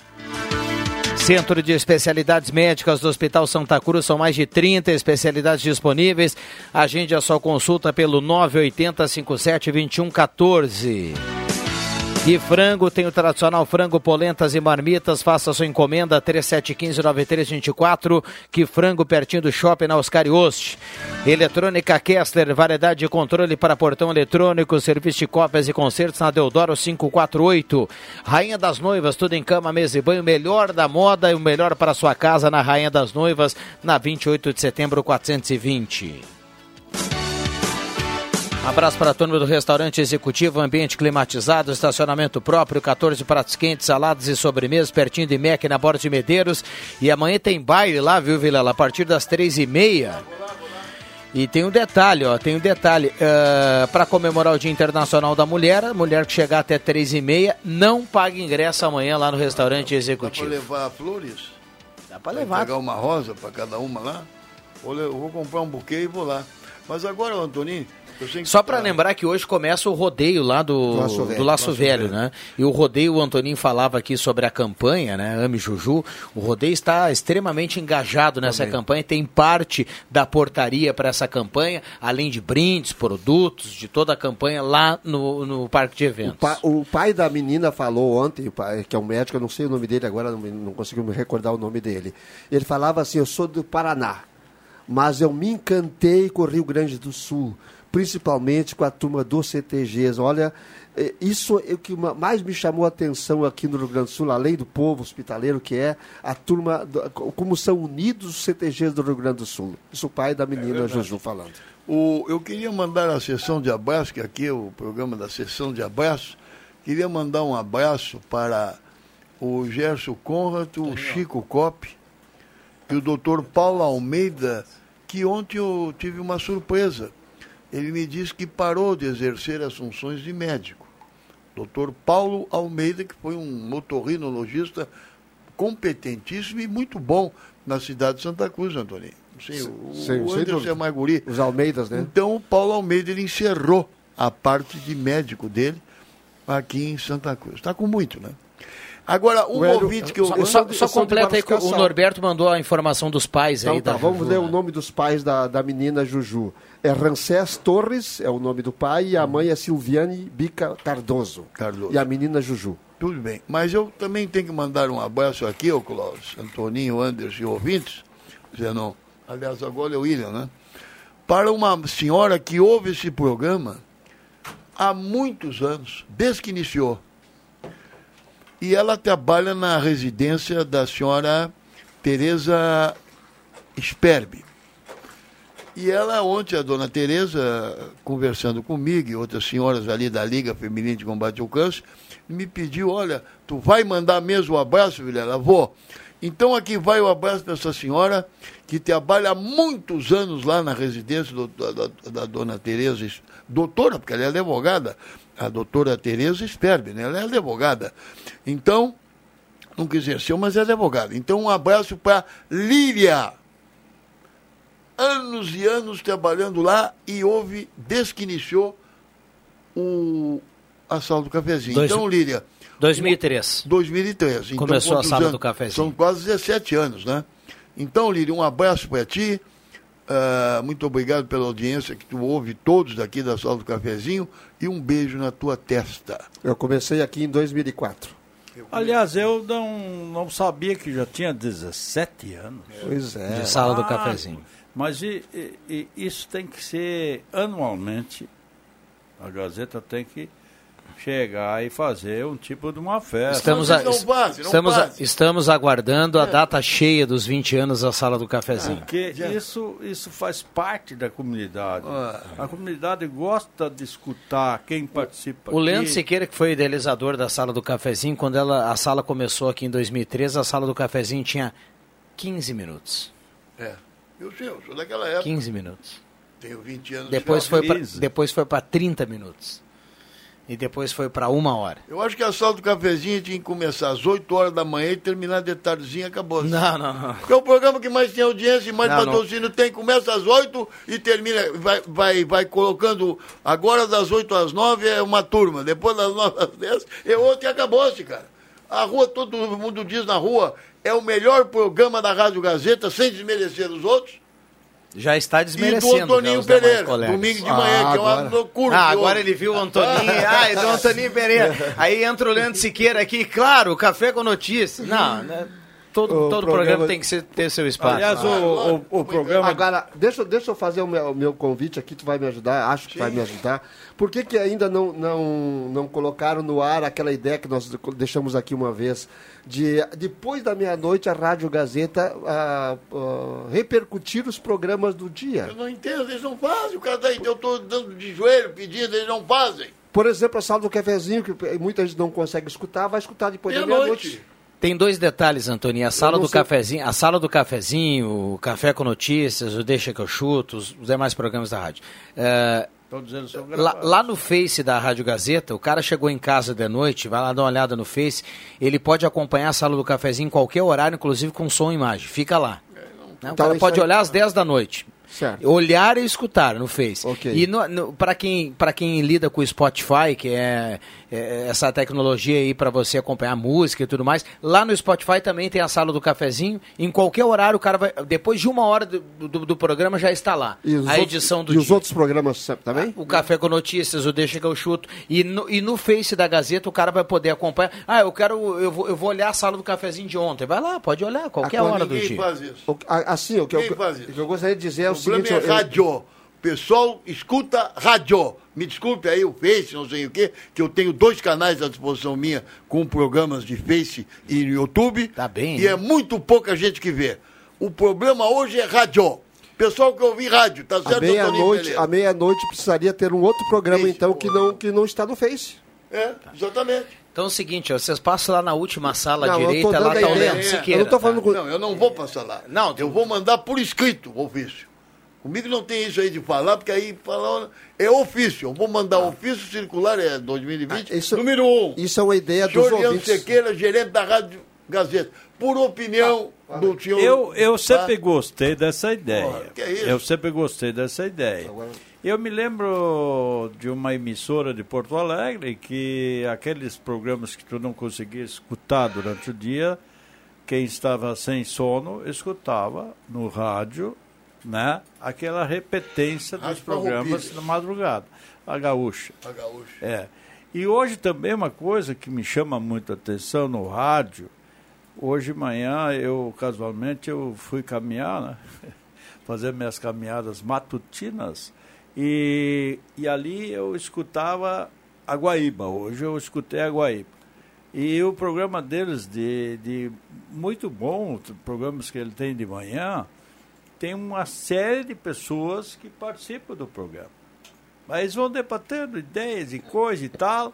Centro de Especialidades Médicas do Hospital Santa Cruz, são mais de 30 especialidades disponíveis. Agende a sua consulta pelo 980 57 21 14. E frango, tem o tradicional frango, polentas e marmitas. Faça sua encomenda 3715-9324. Que frango pertinho do shopping na Oscar Oste. Eletrônica Kessler, variedade de controle para portão eletrônico, serviço de cópias e concertos na Deodoro 548. Rainha das Noivas, tudo em cama, mesa e banho. Melhor da moda e o melhor para sua casa na Rainha das Noivas, na 28 de setembro 420. Abraço para a turma do restaurante executivo, ambiente climatizado, estacionamento próprio, 14 pratos quentes, saladas e sobremesas, pertinho de MEC, na Borda de Medeiros. E amanhã tem baile lá, viu, Vilela? A partir das três e meia. E tem um detalhe, ó, tem um detalhe. para comemorar o Dia Internacional da Mulher, a mulher que chegar até três e meia não paga ingresso amanhã lá no restaurante Dá para executivo. levar flores? Dá para levar. pegar uma rosa para cada uma lá? Eu vou comprar um buquê e vou lá. Mas agora, Antoninho, Só para lembrar que hoje começa o rodeio lá do, Do Laço do Velho. Laço, Laço Velho, Velho. né? E o rodeio, o Antoninho falava aqui sobre a campanha, né? Ame Juju. O rodeio está extremamente engajado nessa campanha, tem parte da portaria para essa campanha, além de brindes, produtos, de toda a campanha lá no, no parque de O, eventos. pa- o pai da menina falou ontem, o pai- que é um médico, eu não sei o nome dele agora, não, me- não consigo me recordar o nome dele. Ele falava assim: Eu sou do Paraná, mas eu me encantei com o Rio Grande do Sul, principalmente com a turma dos CTGs. Olha, eh, isso é o que ma- mais me chamou a atenção aqui no Rio Grande do Sul, além do povo hospitaleiro, que é a turma, do- como são unidos os CTGs do Rio Grande do Sul. Isso o pai da menina Juju falando. O, eu queria mandar a sessão de abraço, que aqui é o programa da sessão de abraço. Queria mandar um abraço para o Gerson Conrad, o Chico Cop e o doutor Paulo Almeida, que ontem eu tive uma surpresa. Ele me disse que parou de exercer as funções de médico. Doutor Paulo Almeida, que foi um otorrinologista competentíssimo e muito bom na cidade de Santa Cruz, Antônio. Sim, o, Sem- o Anderson dúvida. é mais guri. Os Almeidas, né? Então o Paulo Almeida ele encerrou a parte de médico dele aqui em Santa Cruz. Está com muito, né? Agora, um O Hélio- ouvinte que eu. Só, Eu só, só completa aí que o Norberto mandou a informação dos pais aí Então, da tá, vamos Juju, ler né? o nome dos pais da, da menina Juju. É Rancés Torres, é o nome do pai, e a mãe é Silviane Bica Cardoso. Cardoso. E a menina Juju. Tudo bem. Mas eu também tenho que mandar um abraço aqui, ô Clóvis, Antoninho, Anderson e ouvintes. Zenon. Aliás, agora é o William, né? Para uma senhora que ouve esse programa há muitos anos, desde que iniciou. E ela trabalha na residência da senhora Tereza Sperbi. E ela, ontem, a dona Tereza, conversando comigo e outras senhoras ali da Liga Feminina de Combate ao Câncer, me pediu, olha, tu vai mandar mesmo o abraço, Vilela? Vou. Então aqui vai o abraço para essa senhora que trabalha há muitos anos lá na residência do- da, da- da dona Tereza, doutora, porque ela é advogada, a doutora Tereza Sperbi, né? Ela é advogada. Então, nunca exerceu, mas é advogada. Então um abraço para Líria anos e anos trabalhando lá e houve, desde que iniciou, o, a sala do cafezinho. Dois- Então, Líria, 2003. 2003. Então, Começou a sala anos? do cafezinho. São quase 17 anos, né? Então, Líria, um abraço para ti. Ah, muito obrigado pela audiência que tu ouve todos daqui da sala do cafezinho e um beijo na tua testa. Eu comecei aqui em 2004. Aliás, eu não, não sabia que já tinha 17 anos. Pois é. De sala do Ah, cafezinho. Mas e- e- e isso tem que ser anualmente. A Gazeta tem que chegar e fazer um tipo de uma festa. Estamos, Não a- não estamos, estamos aguardando a data cheia dos 20 anos da sala do cafezinho. Porque isso, isso faz parte da comunidade. A comunidade gosta de escutar quem participa. O Leandro aqui. Siqueira, que foi idealizador da sala do cafezinho, quando ela, a sala começou aqui em 2013, a sala do cafezinho tinha 15 minutos. É. Eu sei, eu sou daquela época. 15 minutos. Tenho 20 anos. Depois foi pra, 15. depois foi para 30 minutos. E depois foi para uma hora. Eu acho que a sala do cafezinho tinha que começar às 8 horas da manhã e terminar de tardezinha, acabou. Não, não, não. Porque é o programa que mais tem audiência e mais Não, patrocínio tem. Começa às 8 e termina. Vai, vai, vai colocando. Agora das 8 às 9 é uma turma. Depois das 9 às 10 é outra e acabou-se, cara. A rua, todo mundo diz na rua, é o melhor programa da Rádio Gazeta, sem desmerecer os outros. Já está E do desmerecendo. Antoninho demais Pereira, domingo de Ah, manhã, que é uma loucura. Ah, agora ele viu o Antoninho. Ah, é do Antoninho Pereira. Aí entra o Leandro Siqueira aqui. Claro, café com notícias. Não, né? Todo, O todo programa... programa tem que ser- ter seu espaço. Aliás, o, o, o programa. Agora, deixa, deixa eu fazer o meu, o meu convite aqui, tu vai me ajudar, acho que vai me ajudar. Por que, que ainda não, não, não colocaram no ar aquela ideia que nós deixamos aqui uma vez, de depois da meia-noite a Rádio Gazeta ah, ah, repercutir os programas do dia? Eu não entendo, eles não fazem. O cara tá aí, eu estou dando de joelho pedindo, eles não fazem. Por exemplo, a sala do cafezinho, que muita gente não consegue escutar, vai escutar depois da Meia-noite. Tem dois detalhes, Antoninho. A sala não do sei- cafezinho, a sala do cafezinho, o café com notícias, o Deixa que eu chuto, os os demais programas da rádio. É, lá, lá no Face da Rádio Gazeta, o cara chegou em casa de noite, vai lá dar uma olhada no Face, ele pode acompanhar a sala do cafezinho em qualquer horário, inclusive com som e imagem. Fica lá. Né? O Então, cara pode olhar às 10 da noite. Certo. Olhar e escutar no Face. Ok. E para quem, pra quem lida com o Spotify, que é, é essa tecnologia aí para você acompanhar música e tudo mais, lá no Spotify também tem a sala do cafezinho. Em qualquer horário, o cara vai. Depois de uma hora do, do, do programa já está lá. E os a outros- edição do E os dia. outros programas também? O Café com Notícias, o Deixa que eu chuto. E no, e no Face da Gazeta o cara vai poder acompanhar. Ah, eu quero. Eu vou, eu vou olhar a sala do cafezinho de ontem. Vai lá, pode olhar, qualquer hora do dia. faz isso. O- a- Assim, o que, eu, Quem faz isso? o que eu gostaria de dizer é o, O seguinte... é eu- rádio. O pessoal escuta rádio. Me desculpe aí o Face, não sei o quê, que eu tenho dois canais à disposição minha com programas de Face e YouTube. Tá bem, E né? é muito pouca gente que vê. O problema hoje é rádio. Pessoal que ouve rádio, tá À certo, Antoninho meia-noite, à meia-noite precisaria ter um outro programa, Face. então, que não, que não está no Face. É, exatamente. Então é o seguinte, ó, vocês passam lá na última sala Não, eu direita, lá tá o. Leandro Eu Siqueira. não tô falando tá? com- Não, eu não vou passar lá. Não, eu vou mandar por escrito o ofício. Comigo não tem isso aí de falar, porque aí falar é ofício. Eu vou mandar ofício circular, é 2020, Ah, isso- número 1. Um. Isso é uma ideia dos Senhor ouvintes. Sequeira, gerente da Rádio Gazeta. Por opinião do senhor. Eu, eu tá? sempre gostei dessa ideia. Porra, que é isso? Eu sempre gostei dessa ideia. Eu me lembro de uma emissora de Porto Alegre que aqueles programas que tu não conseguia escutar durante o dia, quem estava sem sono escutava no rádio, né? Aquela repetência dos programas na madrugada. A gaúcha. A gaúcha. É. E hoje também uma coisa que me chama muito a atenção no rádio. Hoje de manhã eu casualmente eu fui caminhar, né? fazer minhas caminhadas matutinas e, e ali eu escutava a Guaíba. Hoje eu escutei a Guaíba. E o programa deles de, de muito bom, os programas que ele tem de manhã, tem uma série de pessoas que participam do programa. Mas vão debatendo ideias e coisa e tal,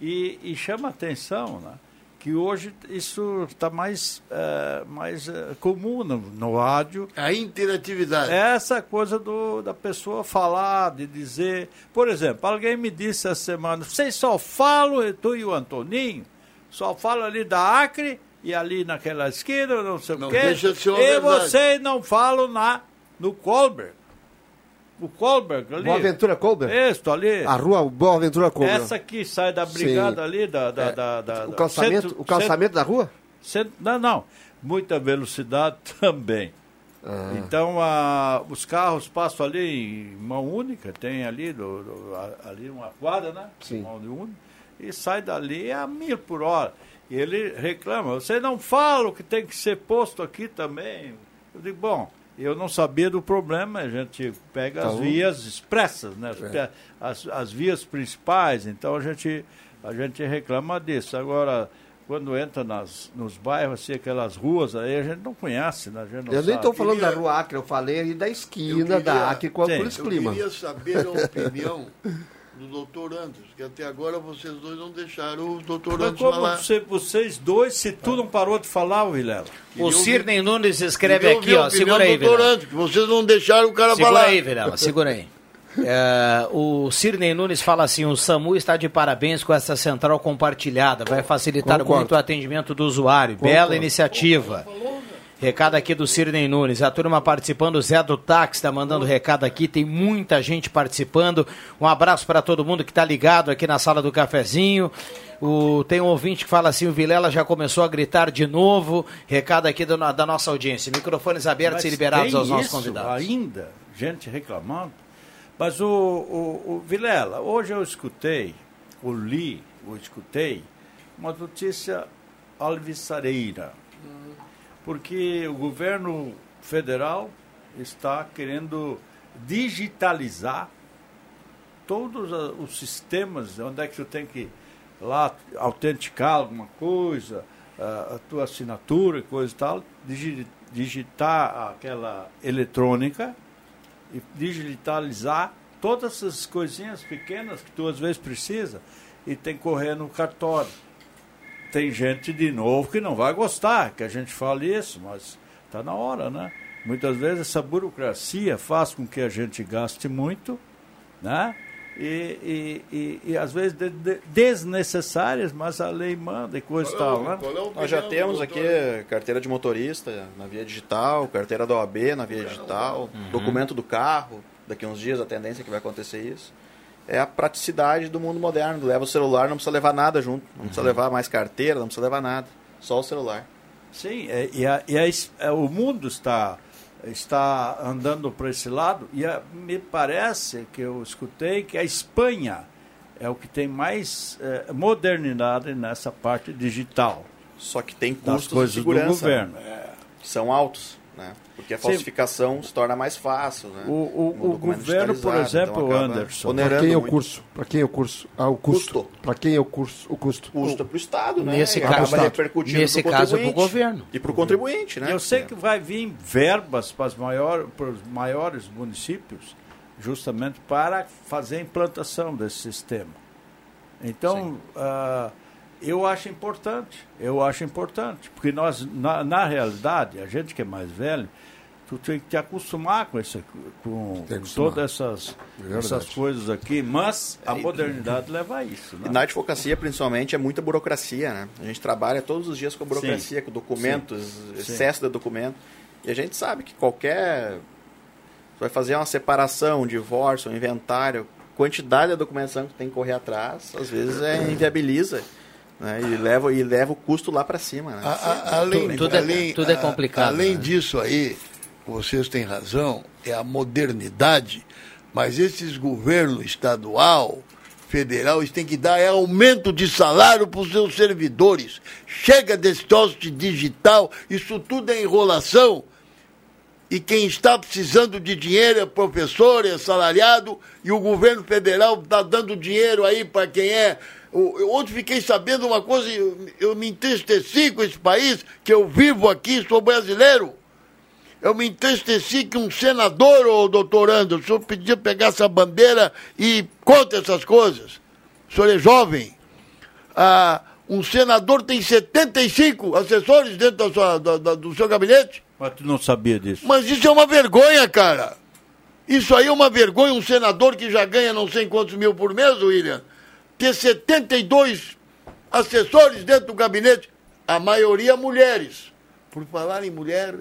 e, e chama a atenção, né? Que hoje isso está mais, eh, mais eh, comum no, no rádio. A interatividade. Essa coisa do, da pessoa falar, de dizer. Por exemplo, alguém me disse essa semana: vocês só falam, tu e o Antoninho, só falam ali da Acre e ali naquela esquina, não sei Não o quê. deixa de ser uma e verdade. vocês não falam na, no Colberg. O Colberg ali. Boaventura Colber? Isso, ali. A rua Boaventura Colber. Essa que sai da brigada Sim. ali, da. da, É, da, da- o calçamento, centro- o calçamento da rua? centro- não, não. Muita velocidade também. Ah. Então, a, os carros passam ali em mão única, tem ali, do, do- ali uma quadra, né? Sim. Mão de única, e sai dali a mil por hora. E ele reclama, você não fala que tem que ser posto aqui também. Eu digo, bom, eu não sabia do problema, a gente pega as Então- vias expressas, né? É. As, as vias principais, então a gente, a gente reclama disso. Agora, quando entra nas, nos bairros, assim, aquelas ruas aí, a gente não conhece, né? A gente não Eu nem estou sabe. falando Queria- da rua Acre, eu falei ali da esquina Eu queria- da Acre com a. Cruz Eu Clima. queria saber a opinião do doutor Anderson, que até agora vocês dois não deixaram o doutor Mas Anderson como falar. você- vocês dois, se tu não parou de falar, Vilela? O Cirnei Nunes escreve aqui, ó. Segura aí, do doutor. Anderson, que vocês não deixaram o cara Segura falar. aí, Vilela, segura aí. É, o Cirnei Nunes fala assim: o SAMU está de parabéns com essa central compartilhada. Vai facilitar Concordo. muito o atendimento do usuário. Bela iniciativa. Recado aqui do Cirnei Nunes. A turma participando, o Zé do Táxi está mandando recado aqui. Tem muita gente participando. Um abraço para todo mundo que está ligado aqui na sala do cafezinho. O, tem um ouvinte que fala assim: o Vilela já começou a gritar de novo. Recado aqui do- da nossa audiência. Microfones abertos Mas e liberados aos nossos convidados. Ainda, gente reclamando. Mas o, o, o Vilela, hoje eu escutei, ou li, ou escutei, uma notícia alvissareira. Porque o governo federal está querendo digitalizar todos os sistemas, onde é que você tem que lá autenticar alguma coisa, a, tua assinatura coisa e tal, digi- digitar aquela eletrônica e digitalizar todas essas coisinhas pequenas que tu às vezes precisa e tem que correr no cartório. Tem gente de novo que não vai gostar que a gente fale isso, mas está na hora, né? Muitas vezes essa burocracia faz com que a gente gaste muito, né? E, e, e, e às vezes de- de- desnecessárias, mas a lei manda e coisa e tal, né? É Nós já temos aqui carteira de motorista na via digital, carteira da OAB na via digital, documento do carro, daqui uns dias a tendência é que vai acontecer isso. É a praticidade do mundo moderno. Leva o celular, não precisa levar nada junto. Não precisa levar mais carteira, não precisa levar nada. Só o celular. Sim, é, e, a- e a é, o mundo está, está andando para esse lado e a- me parece que eu escutei que a Espanha é o que tem mais é, modernidade nessa parte digital Só que tem custos de coisas do segurança governo. né, que são altos. Né? Porque a Sim. falsificação se torna mais fácil. Né? O, o- o documento governo, por digitalizado, exemplo, então Anderson, Para quem é o curso? Para quem é o curso? Ah, o custo. Custo. Para quem é o curso? O custo. custa para o Estado, né? Nesse E caso- repercutindo Nesse caso, pro contribuinte. governo. E para o contribuinte, né? Eu sei que vai vir verbas para os maiores, para os maiores municípios, justamente para fazer a implantação desse sistema. Então, ah, eu acho importante, eu acho importante, porque nós, na, na realidade, a gente que é mais velho, tu tem que te acostumar com, esse, com, com todas essas, Verdade. essas coisas aqui, mas a modernidade leva a isso. E Né? na advocacia, principalmente, é muita burocracia, né? A gente trabalha todos os dias com burocracia, com documentos, excesso de documento. E a gente sabe que qualquer vai fazer uma separação, um divórcio, um inventário, quantidade de documentação que tem que correr atrás, às vezes é, inviabiliza. Né? E, leva, e leva o custo lá para cima. Né? A, a, além, tudo, é, além, tudo é complicado. A, além né? disso aí, vocês têm razão, é a modernidade, mas esses governos estadual, federal, eles têm que dar é aumento de salário para os seus servidores. Chega desse de digital, isso tudo é enrolação. E quem está precisando de dinheiro é professor, é salariado, e o governo federal está dando dinheiro aí para quem é. Eu, ontem fiquei sabendo uma coisa, eu, eu me entristeci com esse país, que eu vivo aqui, sou brasileiro. Eu me entristeci que um senador, ô doutor Anderson, o senhor podia pegar essa bandeira e conta essas coisas. O senhor é jovem. Ah, um senador tem 75 assessores dentro da sua, da, da, do seu gabinete. Mas tu não sabia disso. Mas isso é uma vergonha, cara. Isso aí é uma vergonha. Um senador que já ganha não sei quantos mil por mês, William, ter 72 assessores dentro do gabinete, a maioria mulheres. Por falar em mulher,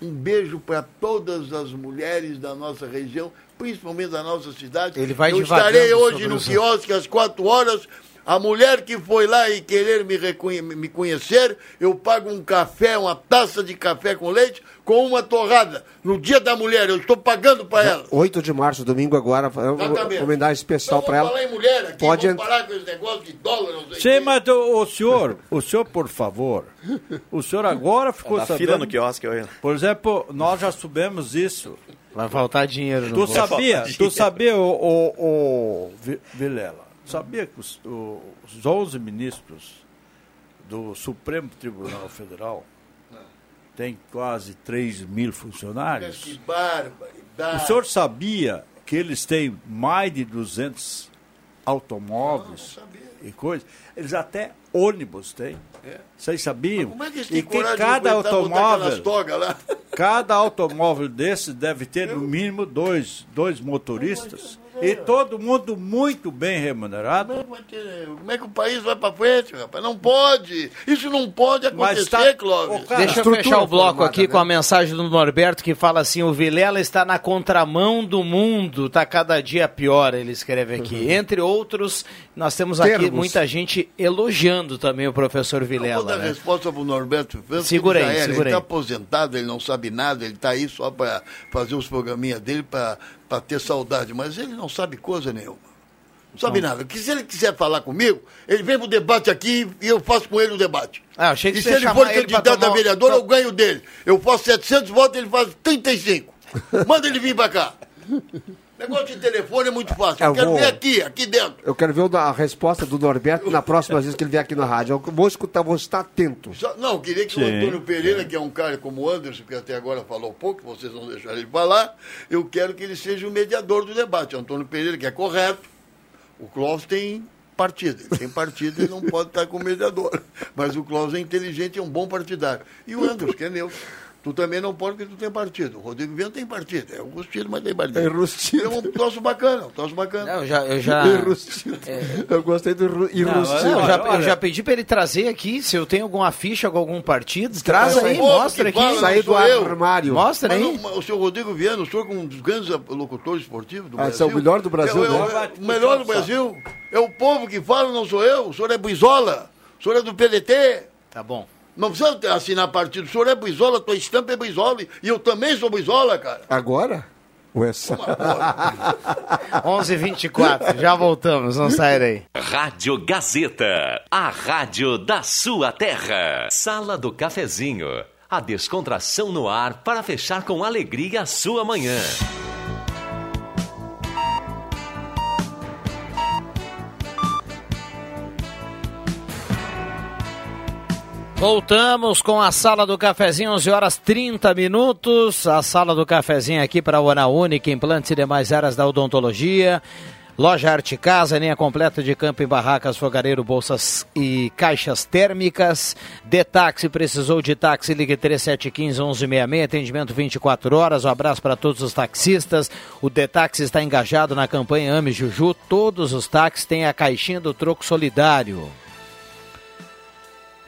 um beijo para todas as mulheres da nossa região, principalmente da nossa cidade. Ele vai Eu estarei hoje no os- quiosque às quatro horas. A mulher que foi lá e querer me, me conhecer, eu pago um café, uma taça de café com leite, com uma torrada. No dia da mulher, eu estou pagando para ela. 8 de março, domingo agora, Exatamente. homenagem especial para ela. falar em mulher aqui, Pode ent- parar com esse negócio de dólar, não sei Sim, mas o, o senhor, o senhor, por favor, o senhor agora ficou Na sabendo. fila no quiosque hoje. Por exemplo, nós já soubemos isso. Vai faltar dinheiro no Tu bolso. sabia, tu sabia, o, o, o Vi- Vilela, sabia que os, o- os 11 ministros do Supremo Tribunal Federal têm quase 3 mil Mas funcionários? Que barbaridade. O senhor sabia que eles têm mais de 200 automóveis e coisas? Eles até ônibus têm. Vocês sabiam? Como é que eles e que cada automóvel, cada automóvel desse deve ter no mínimo dois, dois motoristas e todo mundo muito bem remunerado. Como é que- Como é que o país vai para frente, rapaz? Não pode. Isso não pode acontecer, tá- Clóvis. Ô, cara, Deixa eu fechar o bloco formada, aqui né? com a mensagem do Norberto que fala assim: o Vilela está na contramão do mundo, tá cada dia pior, ele escreve aqui. Entre outros, nós temos aqui Termos. muita gente elogiando também o professor Eu vou Vilela. dar Né? resposta pro Norberto França. Segura aí, era. segura Ele está aposentado, ele não sabe nada, ele está aí só para fazer os programinhas dele para ter saudade. Mas ele não sabe coisa nenhuma. Não sabe nada. Que se ele quiser falar comigo, ele vem pro debate aqui e eu faço com ele o debate. Ah, achei que e você se ele for candidato tomar a vereador, eu ganho dele. Eu faço 700 votos, ele faz 35. Manda ele vir para cá. Negócio de telefone é muito fácil. Eu, Eu quero vou- ver aqui, aqui dentro. Eu quero ver o a resposta do Norberto na próxima vez que ele vier aqui na rádio. Eu vou escutar, vou estar atento. Só- não, eu queria que o Sim. Antônio Pereira, que é um cara como o Anderson, que até agora falou pouco, vocês não deixaram ele falar, eu quero que ele seja o mediador do debate. O Antônio Pereira, que é correto, o Clóvis tem partido. Ele tem partido e não pode estar como mediador. Mas o Clóvis é inteligente e é um bom partidário. E o Anderson, que é neutro. Tu também não pode porque tu tem partido. O Rodrigo Viana tem partido. É rustido, mas tem partido. É rustido. É um troço bacana, um troço bacana. Não, eu já, eu já, Enrustido. Eu gostei do ru-. Não, eu já, eu já pedi pra ele trazer aqui, se eu tenho alguma ficha com algum partido, traz aí, o mostra aqui. fala, Sair do eu. armário. Mostra Mas aí. não, o senhor Rodrigo Viana, o senhor como um dos grandes locutores esportivos do Ah, Brasil. esse é o melhor do Brasil, é, é, né? é, o melhor do Brasil. É o povo que fala, não sou eu. O senhor é Buizola. O senhor é do PDT. Tá bom. Não precisa assinar partido. O senhor é Buizola, tua estampa é Buizola. E eu também sou Buizola, cara. Agora? Ué, só- 11h24, já voltamos, não sai daí. Rádio Gazeta, a rádio da sua terra. Sala do Cafezinho, a descontração no ar para fechar com alegria a sua manhã. Voltamos com a Sala do Cafezinho, 11 horas 30 minutos. A Sala do Cafezinho aqui para a Hora Única, implantes e demais áreas da odontologia. Loja Arte Casa, linha completa de campo em barracas, fogareiro, bolsas e caixas térmicas. Detaxi, precisou de táxi, ligue 3715-1166, atendimento 24 horas. Um abraço para todos os taxistas. O Detaxi está engajado na campanha Ame Juju. Todos os táxis têm a caixinha do troco solidário.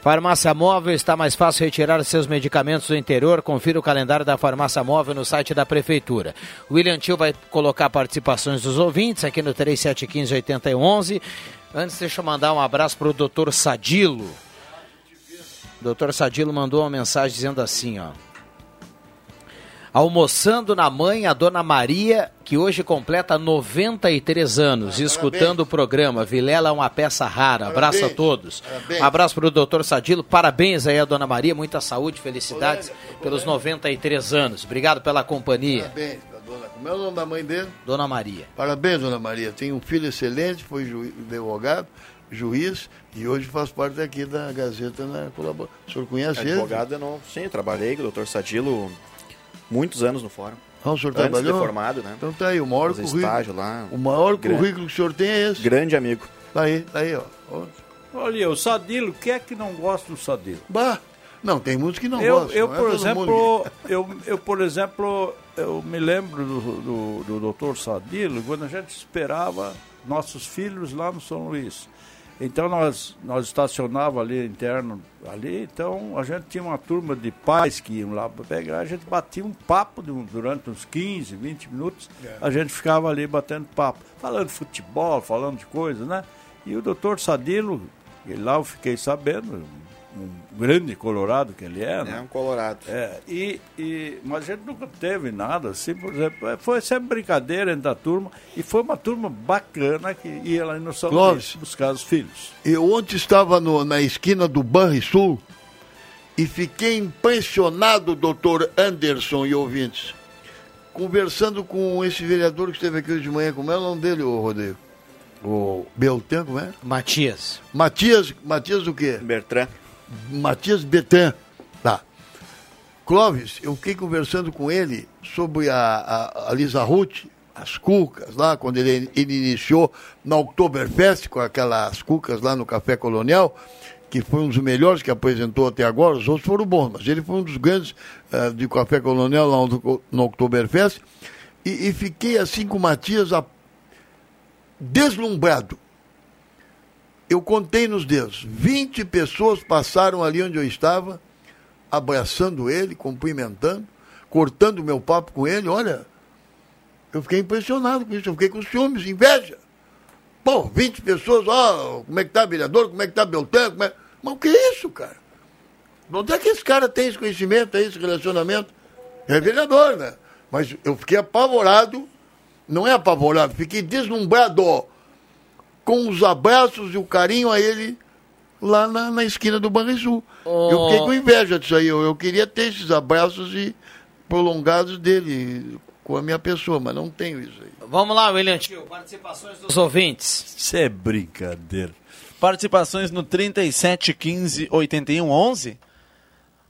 Farmácia Móvel está mais fácil retirar seus medicamentos do interior. Confira o calendário da Farmácia Móvel no site da Prefeitura. William Tio vai colocar participações dos ouvintes aqui no 3715-8111. Antes, deixa eu mandar um abraço para o doutor Sadilo. O doutor Sadilo mandou uma mensagem dizendo assim, ó. Almoçando na mãe, a dona Maria, que hoje completa 93 anos, ah, escutando parabéns. o programa. Vilela é uma peça rara. Abraço parabéns. a todos. Parabéns. Um abraço para o doutor Sadilo. Parabéns aí a dona Maria. Muita saúde, felicidades pelos 93 anos. Obrigado pela companhia. Parabéns, dona. Como é o nome da mãe dele? Dona Maria. Parabéns, dona Maria. Tem um filho excelente, foi advogado, juiz e hoje faz parte aqui da Gazeta na colaboração. O senhor conhece advogado, ele? Advogado, não. Sim, trabalhei com o doutor Sadilo muitos anos no fórum. Ah, o senhor Antes trabalhou? de formado, né? Então tá aí, o maior currículo. estágio lá. O maior grande, currículo que o senhor tem é esse. Grande amigo. Tá aí, tá aí, ó. Olha, o Sadilo, quem é que não gosta do Sadilo? Bah, não, tem muitos que não eu, gostam. Eu, não é por é exemplo, eu, eu, por exemplo, eu me lembro do, do, do doutor Sadilo, quando a gente esperava nossos filhos lá no São Luís. Então nós, nós estacionava ali interno ali, então a gente tinha uma turma de pais que iam lá para pegar, a gente batia um papo durante uns 15, 20 minutos, é. a gente ficava ali batendo papo, falando de futebol, falando de coisas, né? E o doutor Sadilo, lá eu fiquei sabendo, um grande colorado que ele é, né? É um colorado. É, e, e, mas a gente nunca teve nada assim, por exemplo, é, foi sempre brincadeira entre a turma, e foi uma turma bacana que ia lá no São Luís buscar os filhos. Eu ontem estava no, na esquina do Banrisul e fiquei impressionado, doutor Anderson e ouvintes, conversando com esse vereador que esteve aqui hoje de manhã, como é o nome dele, ô Rodrigo? O Beltrán, como é? Matias. Matias, Matias o quê? Bertrand. Matias Betan. Tá. Clóvis, eu fiquei conversando com ele sobre a, a, a Lisa Ruth, as cucas lá, quando ele, ele iniciou na Oktoberfest com aquelas cucas lá no Café Colonial, que foi um dos melhores que apresentou até agora, os outros foram bons, mas ele foi um dos grandes uh, de Café Colonial lá no, no Oktoberfest, e, e, fiquei assim com o Matias a, deslumbrado eu contei nos dedos, 20 pessoas passaram ali onde eu estava, abraçando ele, cumprimentando, cortando meu papo com ele. Olha, eu fiquei impressionado com isso, eu fiquei com ciúmes, inveja. Pô, 20 pessoas, ó, oh, como é que tá vereador, como é que tá Beltrán, como é... Mas o que é isso, cara? Onde é que esse cara tem esse conhecimento, esse relacionamento? É vereador, né? Mas eu fiquei apavorado, não é apavorado, fiquei deslumbrado com os abraços e o carinho a ele lá na, na esquina do Banrisul. Oh. Eu fiquei com inveja disso aí. Eu, eu queria ter esses abraços e prolongados dele com a minha pessoa, mas não tenho isso aí. Vamos lá, William Tio, participações dos ouvintes. Isso é brincadeira. Participações no 3715 8111.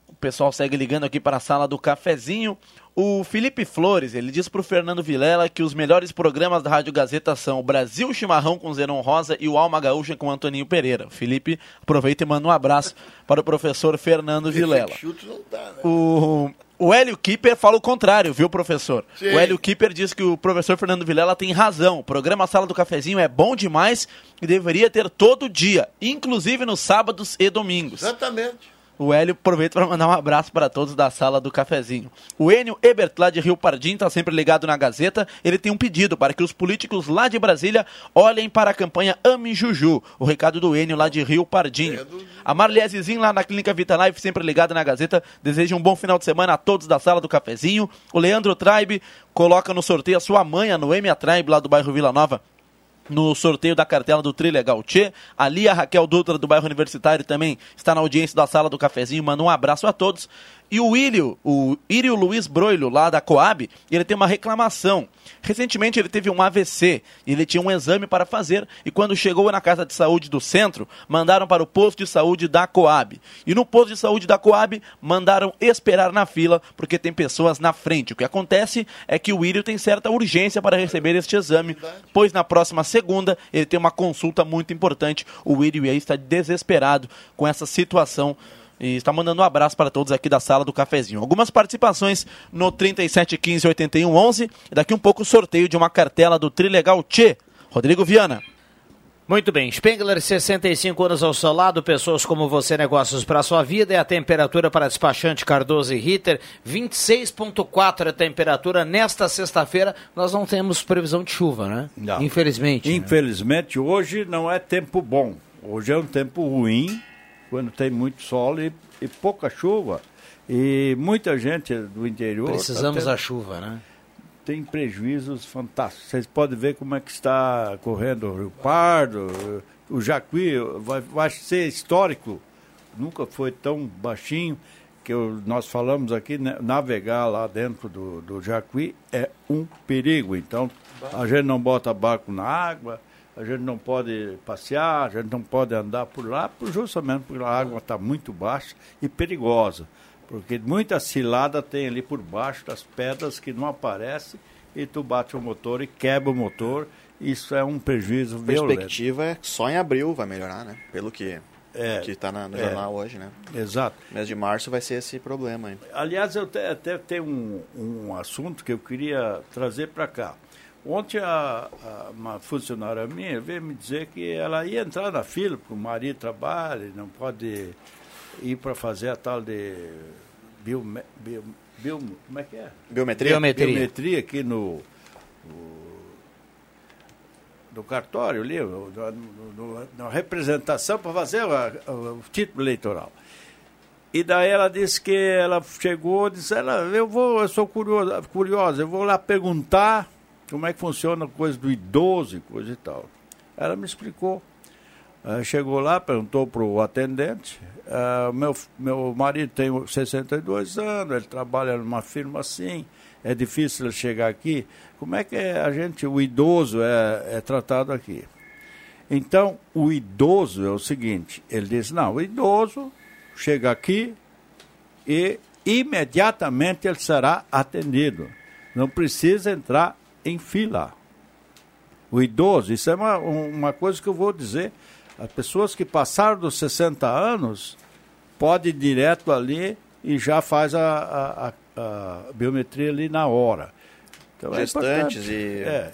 O pessoal segue ligando aqui para a sala do cafezinho. O Felipe Flores, ele diz para o Fernando Vilela que os melhores programas da Rádio Gazeta são o Brasil Chimarrão com Zeron Rosa e o Alma Gaúcha com Antoninho Pereira. Felipe aproveita e manda um abraço para o professor Fernando Vilela. Né? O, o Hélio Kipper fala o contrário, viu, professor? Sim. O Hélio Kipper diz que o professor Fernando Vilela tem razão. O programa Sala do Cafezinho é bom demais e deveria ter todo dia, inclusive nos sábados e domingos. Exatamente. O Hélio aproveita para mandar um abraço para todos da sala do cafezinho. O Enio Ebert, lá de Rio Pardim, está sempre ligado na Gazeta. Ele tem um pedido para que os políticos lá de Brasília olhem para a campanha Ame Juju. O recado do Enio lá de Rio Pardim. A Marliesezinho lá na Clínica Vitalife, sempre ligada na Gazeta. Deseja um bom final de semana a todos da sala do cafezinho. O Leandro Tribe coloca no sorteio a sua mãe, a Noêmia Tribe, lá do bairro Vila Nova no sorteio da cartela do Trilegal Tchê. Ali a Raquel Dutra do bairro Universitário também está na audiência da sala do cafezinho. Manda um abraço a todos. E o Írio, o Írio Luiz Broilho, lá da Coab, ele tem uma reclamação. Recentemente ele teve um AVC, ele tinha um exame para fazer e quando chegou na casa de saúde do centro, mandaram para o posto de saúde da Coab. E no posto de saúde da Coab, mandaram esperar na fila porque tem pessoas na frente. O que acontece é que o Írio tem certa urgência para receber este exame, pois na próxima segunda ele tem uma consulta muito importante. O Írio aí está desesperado com essa situação e está mandando um abraço para todos aqui da sala do cafezinho. Algumas participações no 3715 8111 e daqui um pouco o sorteio de uma cartela do Trilegal Tchê. Rodrigo Viana. Muito bem, Spengler, 65 anos ao seu lado, pessoas como você, negócios para a sua vida, é a temperatura para despachante Cardoso e Ritter, 26.4 é a temperatura. Nesta sexta-feira, nós não temos previsão de chuva, né? Não. Infelizmente. né? Infelizmente, hoje não é tempo bom. Hoje é um tempo ruim, quando tem muito sol e, e pouca chuva. E muita gente do interior Precisamos da chuva, né? tem prejuízos fantásticos. Vocês podem ver como é que está correndo o Rio Pardo, o Jacuí, vai, vai ser histórico. Nunca foi tão baixinho que eu- nós falamos aqui, né, navegar lá dentro do, do Jacuí é um perigo. Então, a gente não bota barco na água, a gente não pode passear, a gente não pode andar por lá, justamente porque a água está muito baixa e perigosa. Porque muita cilada tem ali por baixo das pedras que não aparece e tu bate o motor e quebra o motor. Isso é um prejuízo A violento. perspectiva é que só em abril vai melhorar, né? Pelo que É, que tá na- no é. jornal hoje, né? Exato. Mês de março vai ser esse problema aí. Aliás, eu te- até tenho um, um assunto que eu queria trazer para cá. Ontem a, a- uma funcionária minha veio me dizer que ela ia entrar na fila, porque o marido trabalha, não pode ir para fazer a tal de bio, bio, bio, como é que é? Biometria? Biometria. biometria aqui no, no, no cartório ali, no- no- no- na representação para fazer o, o título eleitoral. E daí ela disse que ela chegou, disse, ela, eu vou, eu sou curiosa, curiosa, eu vou lá perguntar como é que funciona a coisa do idoso e coisa e tal. Ela me explicou. Aí chegou lá, perguntou para o atendente. ah, meu, meu marido tem 62 anos, ele trabalha numa firma assim, é difícil ele chegar aqui. Como é que é a gente, o idoso, é, é tratado aqui? Então, o idoso é o seguinte: ele diz, não, o idoso chega aqui e imediatamente ele será atendido. Não precisa entrar em fila. O idoso, isso é uma, uma coisa que eu vou dizer. As pessoas que passaram dos 60 anos pode ir direto ali e já faz a, a, a- a biometria ali na hora. Então, é Gestantes importante. e- É.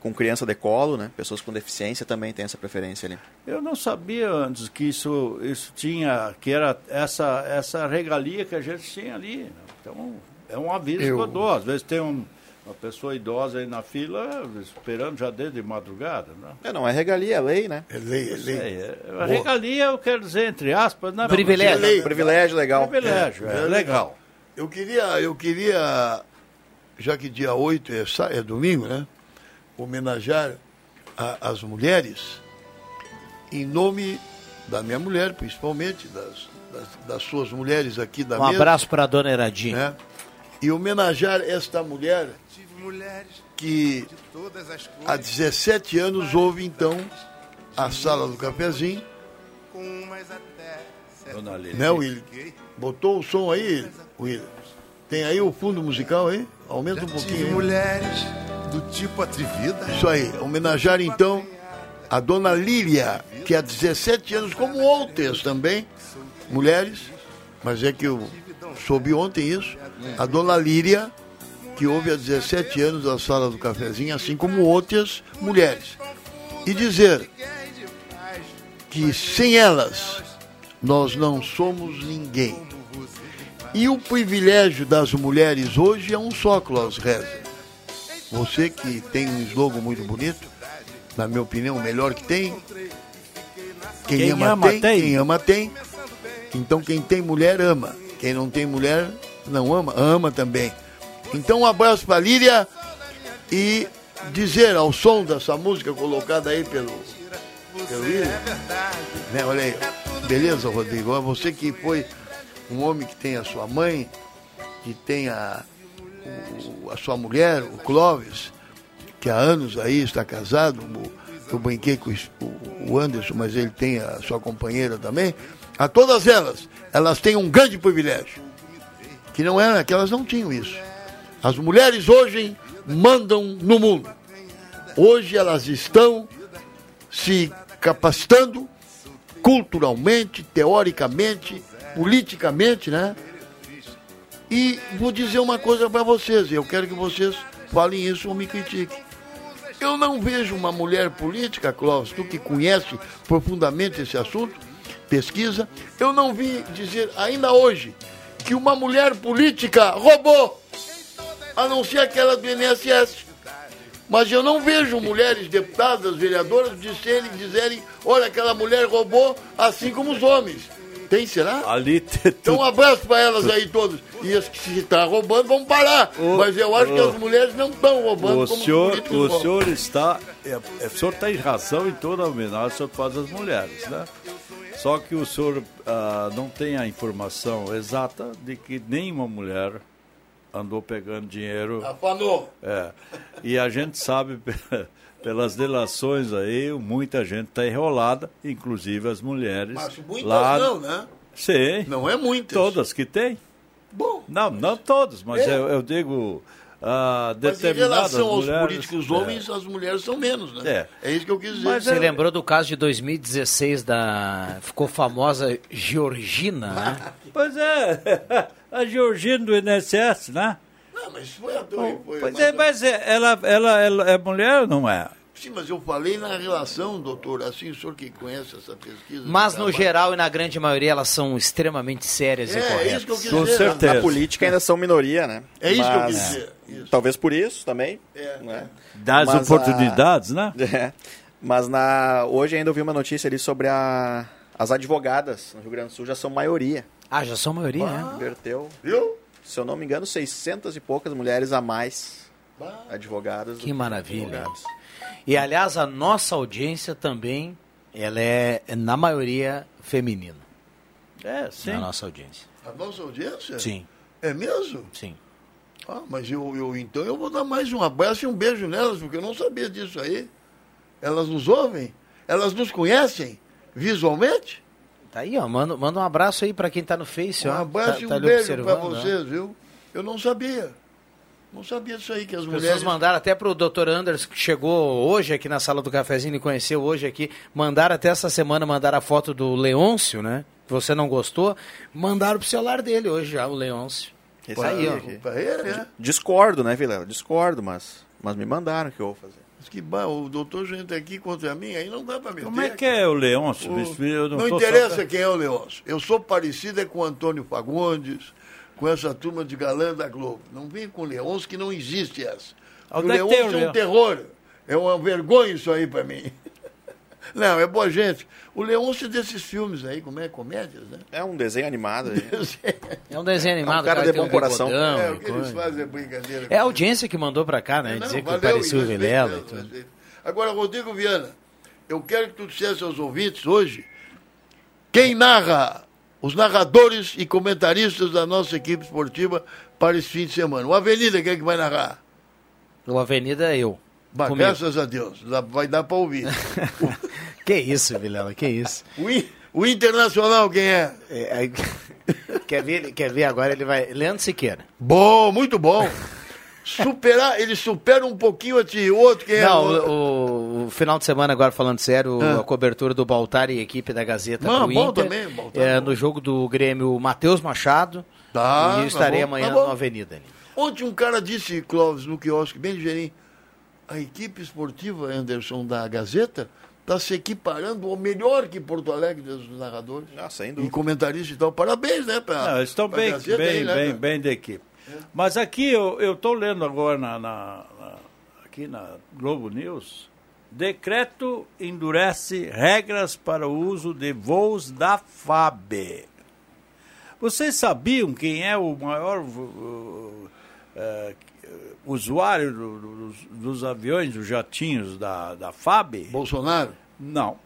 Com criança de colo, né? Pessoas com deficiência também têm essa preferência ali. Eu não sabia antes que isso, isso tinha, que era essa, essa regalia que a gente tinha ali. Então, é um aviso Eu- que eu dou. Às vezes tem um- uma pessoa idosa aí na fila, esperando já desde madrugada. Né? É, não é regalia, é lei, né? É lei, é lei. É, é, a regalia, eu quero dizer, entre aspas, né? Privilégio. É Privilégio legal. Privilégio, é, É, legal. Eu queria, eu queria, já que dia 8 é, sa- é domingo, né? Homenagear a- as mulheres em nome da minha mulher, principalmente, das, das, das suas mulheres aqui da Um mesa. abraço para a dona Eradinha. né? E homenagear esta mulher que há 17 anos houve então a sala do cafezinho, Dona Lília. né, William? Botou o som aí, William? Tem aí o fundo musical aí? Aumenta um pouquinho. aí. mulheres do tipo atrevida. Isso aí, homenagear então a dona Lília, que há 17 anos, como outras também, mulheres, mas é que eu soube ontem isso, a dona Lília, que houve há 17 anos a sala do cafezinho, assim como outras mulheres. E dizer que sem elas nós não somos ninguém. E o privilégio das mulheres hoje é um só, Klaus Rezer. Você que tem um slogan muito bonito, na minha opinião, o melhor que tem. Quem, Quem ama, ama, tem, tem. quem ama tem. Então quem tem mulher ama. Quem não tem mulher não ama, ama também. Então um abraço para Líria e dizer ao som dessa música colocada aí pelo pelo William, né, olha aí, beleza, Rodrigo? Ó, Você que foi um homem que tem a sua mãe, que tem a, a sua mulher, o Clóvis, que há anos aí está casado. Eu brinquei com o Anderson, mas ele tem a sua companheira também. A todas elas, elas têm um grande privilégio, que não era, que elas não tinham isso. As mulheres hoje mandam no mundo. Hoje elas estão se capacitando culturalmente, teoricamente, politicamente, né? E vou dizer uma coisa para vocês, eu quero que vocês falem isso ou me critiquem. Eu não vejo uma mulher política, Clóvis, tu que conhece profundamente esse assunto, pesquisa, eu não vi dizer ainda hoje que uma mulher política roubou, a não ser aquela do INSS. Mas eu não vejo mulheres deputadas, vereadoras, dizerem, dizerem olha, aquela mulher roubou, assim como os homens. Tem, será? Ali Então um abraço para elas aí todas. E as que se está roubando vão parar. O- Mas eu acho que o- as mulheres não estão roubando O como senhor, o roubam. senhor está. É, é, o senhor tem razão em toda a homenagem que o senhor faz às mulheres, né? Só que o senhor ah, não tem a informação exata de que nenhuma mulher andou pegando dinheiro. Afanou. É. E a gente sabe pe- pelas delações aí, muita gente está enrolada, inclusive as mulheres. Mas muitas lá... não, né? Sim. Não é muitas. Todas que tem. Bom. Não, não todas, mas É. eu, eu digo ah, Mas em relação aos mulheres, políticos é. homens, as mulheres são menos, né? É. isso que eu quis dizer. Mas Você lembrou do caso de 2016 da. Ficou famosa Georgina, né? Pois é, a Georgina do INSS, né? Não, mas foi a foi, foi Pois mas- é, mas é, ela, ela, ela é mulher ou não é? Sim, mas eu falei na relação, doutor, assim, o senhor que conhece essa pesquisa. Mas de no trabalho. geral e na grande maioria elas são extremamente sérias e É, é corretas. isso que eu quis Com dizer. certeza. Na política ainda são minoria, né? É isso que eu Mas, quis dizer. Isso. Talvez por isso também. É. né? Das Mas oportunidades, né? É. Mas na... hoje ainda eu vi uma notícia ali sobre a... as advogadas no Rio Grande do Sul já são maioria. Ah, já são maioria, né? Inverteu, Viu? se eu não me engano, 600 e poucas mulheres a mais Bah. advogadas. Que maravilha. advogados. E aliás, a nossa audiência também, ela é, na maioria, feminina. É, sim. Na nossa audiência. A nossa audiência? Sim, É mesmo? sim. Ah, mas eu, eu então eu vou dar mais um abraço e um beijo nelas, porque eu não sabia disso aí. Elas nos ouvem? Elas nos conhecem visualmente? Tá aí, ó. Manda, manda um abraço aí pra quem tá no Face, Um ó. abraço tá, e um tá beijo para ó. vocês, viu? Eu não sabia. Não sabia disso aí, que as, As mulheres... pessoas mandaram até pro Dr. Anders, que chegou hoje aqui na sala do cafezinho e conheceu hoje aqui. Mandaram até essa semana, mandaram a foto do Leôncio, né? Que você não gostou. Mandaram pro celular dele hoje já, o Leôncio. Esse Tá aí, ó. aqui. Pra ele, é. Discordo, né, Vilela? Discordo, mas, mas me mandaram que eu vou fazer. Mas que o doutor gente aqui contra mim, aí não dá para meter. Como é que é o Leôncio? O- Eu Não, tô só- interessa quem é o Leôncio. Eu sou parecido é com o Antônio Fagundes, com essa turma de galã da Globo. Não vem com o Leôncio, que não existe essa. O é Leôncio é um terror. É uma vergonha isso aí para mim. Não, é boa gente. O Leôncio desses filmes aí, como é? Comédias, né? É um desenho animado. É um desenho animado, É um cara que de bom um coração. bigodão é, o que eles fazem é brincadeira. É a audiência que mandou pra cá, né? Não, Dizer que valeu, parecia o e respeito Vilela e. Agora, Rodrigo Viana, eu quero que tu dissesse aos ouvintes hoje quem narra, os narradores e comentaristas da nossa equipe esportiva para esse fim de semana. O Avenida, quem é que vai narrar? O Avenida é eu. Bah, Comigo. graças a Deus, vai dar para ouvir. Que isso, Vilela, que isso. o, o Internacional, quem é? É, aí- quer, ver, quer ver agora? Ele vai. Leandro Siqueira. Bom, muito bom. Superar, ele supera um pouquinho. O outro, quem é? Não, O outro? o, o- final de semana, agora falando sério, Ah. a cobertura do Baltar e equipe da Gazeta bom Inter. também, Baltar, é, bom. no jogo do Grêmio, Matheus Machado. Tá, e eu tá estarei bom, amanhã tá no Avenida. ali. Ontem um cara disse, Clóvis, no quiosque, bem ligeirinho, a equipe esportiva, Anderson, da Gazeta, está se equiparando ao melhor que Porto Alegre dos narradores. Ah, sem E dúvida. comentaristas e tal. Parabéns, né? Pra, Não, estão bem, Gazeta bem, aí, né, bem, bem da equipe. Mas aqui eu estou lendo agora na, na- na- aqui na Globo News. Decreto endurece regras para o uso de voos da FAB. Vocês sabiam quem é o maior uh, uh, usuário do- do- dos, dos aviões, dos jatinhos da, da FAB? Bolsonaro? Não.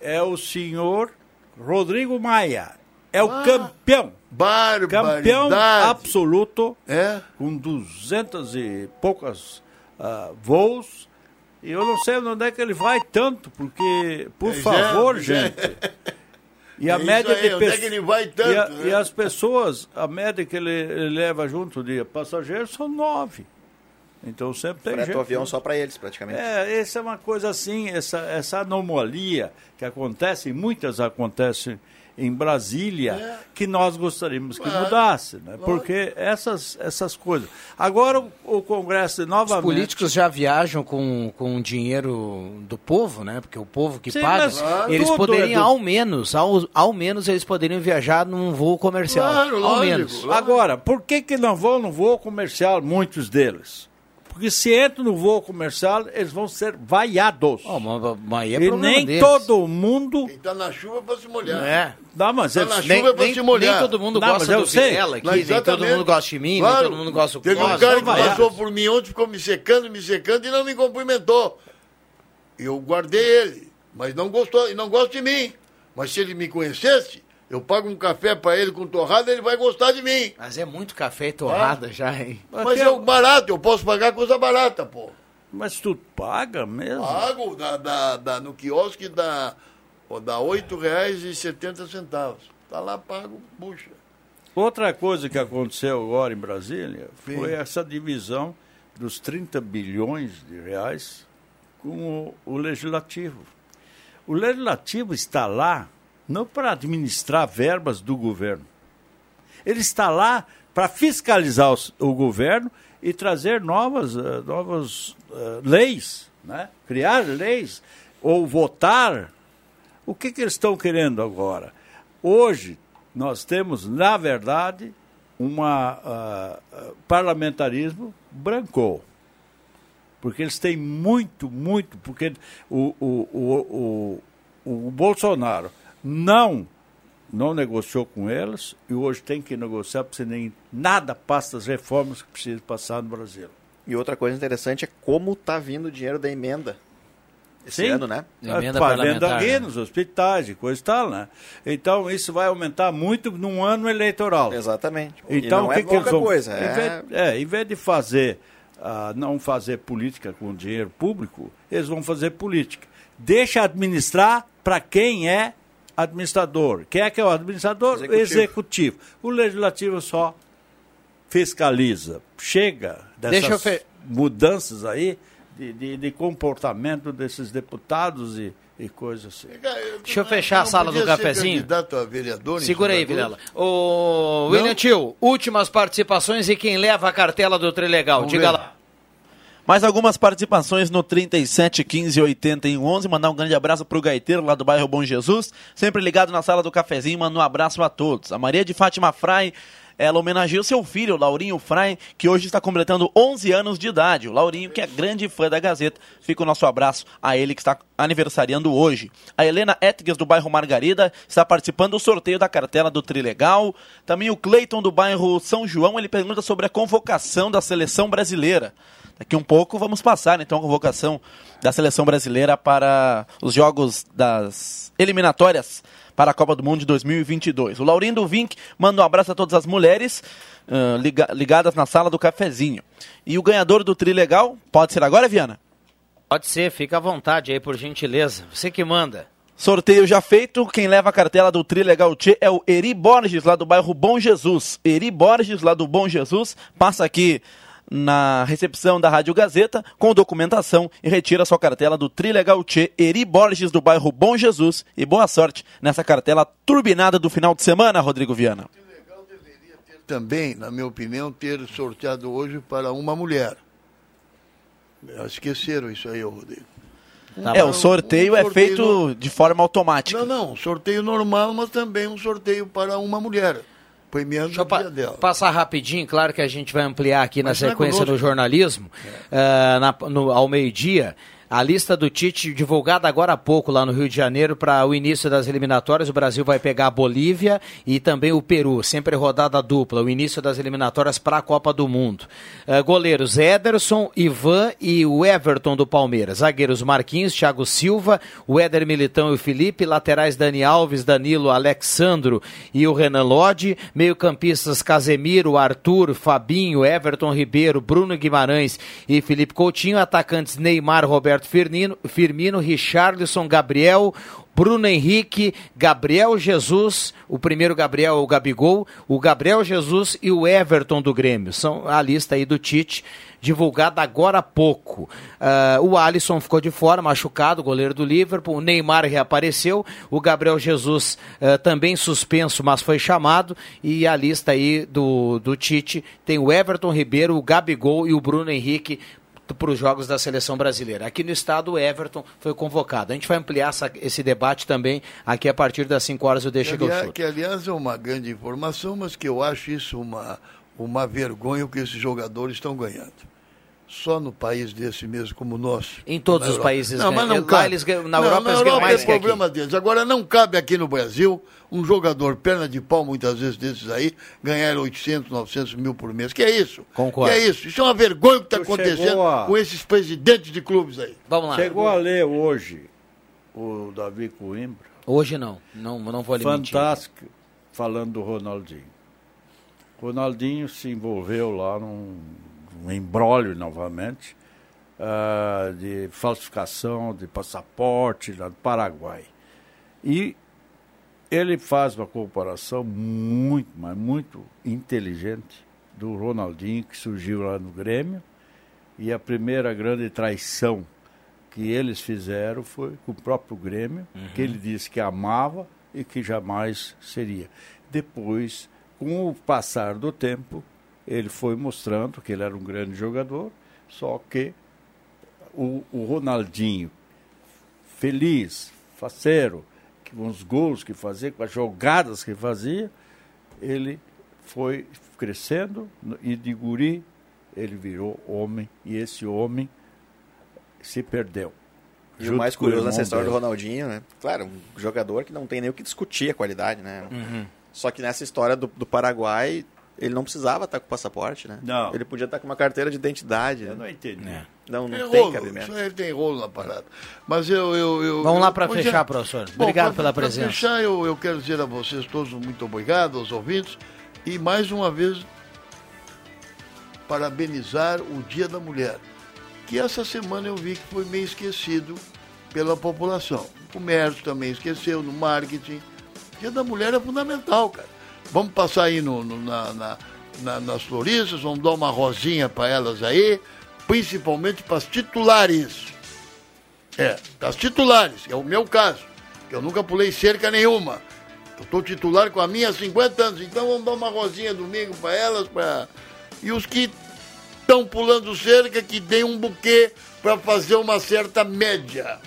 É o senhor Rodrigo Maia. É o Ah, campeão. Campeão absoluto, É? com duzentas e poucas ah, voos. E eu não sei onde é que ele vai tanto, porque, por É, favor, gente. E É a isso média aí, de onde é que ele vai tanto, e, a- né? e as pessoas, a média que ele, ele leva junto de passageiros são nove. Então sempre tem Freta gente. o avião só para eles, praticamente. É, essa é uma coisa assim, essa, essa anomalia que acontece, muitas acontecem em Brasília É. que nós gostaríamos que Claro. mudasse, né? Porque essas, essas coisas. Agora o, o Congresso Os novamente. políticos já viajam com, com dinheiro do povo, né? Porque o povo que Sim, paga, eles tudo poderiam, é do- ao menos, ao, ao menos eles poderiam viajar num voo comercial. Claro, ao lógico. menos. Agora, por que, que não vão no voo comercial, muitos deles? Porque se entram no voo comercial, eles vão ser vaiados. Oh, mas, mas é e problema nem deles. todo mundo. Quem tá na chuva para se molhar. É. Não, mas Tá eles- na Nem, chuva é pra nem- se molhar. nem todo mundo Não, gosta do. Vilela aqui, Mas nem todo mundo gosta de mim, Claro. nem todo mundo gosta do Teve um cara que passou por mim ontem, ficou me secando, me secando e não me cumprimentou. Eu guardei ele, mas não gostou, e não gosta de mim. Mas se ele me conhecesse, eu pago um café para ele com torrada, ele vai gostar de mim. Mas é muito café e torrada já, hein? Mas é o barato, eu posso pagar coisa barata, pô. Mas tu paga mesmo? Pago da, da, da- no quiosque dá, ó, dá R$ 8,70. Tá lá pago, puxa. Outra coisa que aconteceu agora em Brasília Sim. foi essa divisão dos 30 bilhões de reais com o, o legislativo. O legislativo está lá não para administrar verbas do governo. Ele está lá para fiscalizar os- o governo e trazer novas, eh, novas eh, leis, né? criar leis ou votar. O que, que eles estão querendo agora? Hoje, nós temos, na verdade, uma ah, ah, parlamentarismo branco. Porque eles têm muito, muito. Porque o, o, o, o, o Bolsonaro não, não negociou com eles e hoje tem que negociar porque nem nada passa as reformas que precisa passar no Brasil. E outra coisa interessante é como tá vindo o dinheiro da emenda esse ano, né? Emenda parlamentar, venda né? nos hospitais e coisa e tal, né? Então isso vai aumentar muito num ano eleitoral. Exatamente. Então, e não o é que, que eles pouca vão coisa. Em É... vez, é, em vez de fazer, ah, não fazer política com dinheiro público, eles vão fazer política. Deixa administrar para quem é administrador. Quem é que é o administrador? Executivo. Executivo. O legislativo só fiscaliza. Chega dessas fe- mudanças aí de, de, de comportamento desses deputados e, e coisas assim. Deixa eu fechar a sala do cafezinho. vereador Segura aí? Vilela. O William Tio, últimas participações e quem leva a cartela do Trilegal. Vamos Diga ver. lá. Mais algumas participações no 37 15 81 11. Mandar um grande abraço pro Gaiteiro lá do bairro Bom Jesus. Sempre ligado na sala do cafezinho. Manda um abraço a todos. A Maria de Fátima Frai. Ela homenageia o seu filho, Laurinho Frai, que hoje está completando 11 anos de idade. O Laurinho, que é grande fã da Gazeta. Fica o nosso abraço a ele que está aniversariando hoje. A Helena Etges, do bairro Margarida, está participando do sorteio da cartela do Trilegal. Também o Cleiton, do bairro São João, ele pergunta sobre a convocação da seleção brasileira. Daqui um pouco vamos passar então a convocação da seleção brasileira para os jogos das eliminatórias para a Copa do Mundo de 2022. O Laurindo Vink manda um abraço a todas as mulheres liga- ligadas na sala do cafezinho. E o ganhador do Trilegal, pode ser agora, Viana? Pode ser, fica à vontade aí, por gentileza. Você que manda. Sorteio já feito, quem leva a cartela do Tri Legal Tchê é o Eri Borges, lá do bairro Bom Jesus. Eri Borges, lá do Bom Jesus, passa aqui na recepção da Rádio Gazeta com documentação e retira sua cartela do Tri Legal Tchê, Eri Borges, do bairro Bom Jesus. E boa sorte nessa cartela turbinada do final de semana, Rodrigo Viana. Também, na minha opinião, ter sorteado hoje para uma mulher. Esqueceram isso aí, Rodrigo. Tá é, o sorteio um é sorteio feito no- de forma automática. Não, não, sorteio normal, mas também um sorteio para uma mulher. Premiando Deixa pa- dela. passar rapidinho, claro que a gente vai ampliar aqui na Mas é sequência do jornalismo, eh, na- no- ao meio-dia. A lista do Tite divulgada agora há pouco lá no Rio de Janeiro para o início das eliminatórias. O Brasil vai pegar a Bolívia e também o Peru, sempre rodada dupla, o início das eliminatórias para a Copa do Mundo. Eh, goleiros Ederson, Ivan e o Everton do Palmeiras. Zagueiros Marquinhos, Thiago Silva, o Éder Militão e o Felipe. Laterais Dani Alves, Danilo, Alexandro e o Renan Lodge. Meio-campistas Casemiro, Arthur, Fabinho, Everton Ribeiro, Bruno Guimarães e Felipe Coutinho. Atacantes Neymar, Roberto Roberto Firmino, Firmino Richarlison, Gabriel, Bruno Henrique, Gabriel Jesus, o primeiro Gabriel o Gabigol, o Gabriel Jesus e o Everton do Grêmio. São a lista aí do Tite, divulgada agora há pouco. Uh, o Alisson ficou de fora, machucado, goleiro do Liverpool. O Neymar reapareceu. O Gabriel Jesus uh, também suspenso, mas foi chamado. E a lista aí do, do Tite tem o Everton Ribeiro, o Gabigol e o Bruno Henrique para os jogos da seleção brasileira. Aqui no estado, o Everton foi convocado. A gente vai ampliar essa, esse debate também aqui a partir das 5 horas do Deixa que, aliás. Que, aliás, é uma grande informação, mas que eu acho isso uma, uma vergonha o que esses jogadores estão ganhando só no país desse mesmo como o nosso. Em todos os países não, mas não cabe. Eles, na não, Europa, na Europa eles mais é problema aqui. deles. Agora não cabe aqui no Brasil um jogador perna de pau muitas vezes desses aí ganhar 800, 900 mil por mês. Que é isso? Concordo. Que é isso? Isso é uma vergonha que está acontecendo a... com esses presidentes de clubes aí. Vamos lá. Chegou a ler hoje o Davi Coimbra. Hoje não, não, não vou limitar. Fantástico, falando do Ronaldinho. Ronaldinho se envolveu lá num um embrólio novamente uh, de falsificação de passaporte lá do Paraguai. E ele faz uma comparação muito, mas muito inteligente do Ronaldinho que surgiu lá no Grêmio e a primeira grande traição que eles fizeram foi com o próprio Grêmio, uhum. que ele disse que amava e que jamais seria. Depois, com o passar do tempo, ele foi mostrando que ele era um grande jogador, só que o, o Ronaldinho, feliz, faceiro, com os gols que fazia, com as jogadas que fazia, ele foi crescendo e de guri ele virou homem e esse homem se perdeu. E o mais curioso nessa história dele. do Ronaldinho, né? Claro, um jogador que não tem nem o que discutir a qualidade, né? Uhum. Só que nessa história do, do Paraguai, ele não precisava estar com passaporte, né? Não. Ele podia estar com uma carteira de identidade. Eu né? não entendi. É. Não, não tem, tem cabimento. Isso tem rolo na parada. Mas eu. eu, eu Vamos lá para fechar, professor. Obrigado Bom, pra, pela presença. Para fechar, eu, eu quero dizer a vocês todos muito obrigado, aos ouvintes. E mais uma vez, parabenizar o Dia da Mulher. Que essa semana eu vi que foi meio esquecido pela população. O comércio também esqueceu, no marketing. O Dia da Mulher é fundamental, cara. Vamos passar aí no, no na, na, na, nas floristas, vamos dar uma rosinha para elas aí, principalmente para as titulares. É, das titulares, é o meu caso, que eu nunca pulei cerca nenhuma. Eu estou titular com a minha há 50 anos, então vamos dar uma rosinha domingo para elas, pra... e os que estão pulando cerca, que deem um buquê para fazer uma certa média,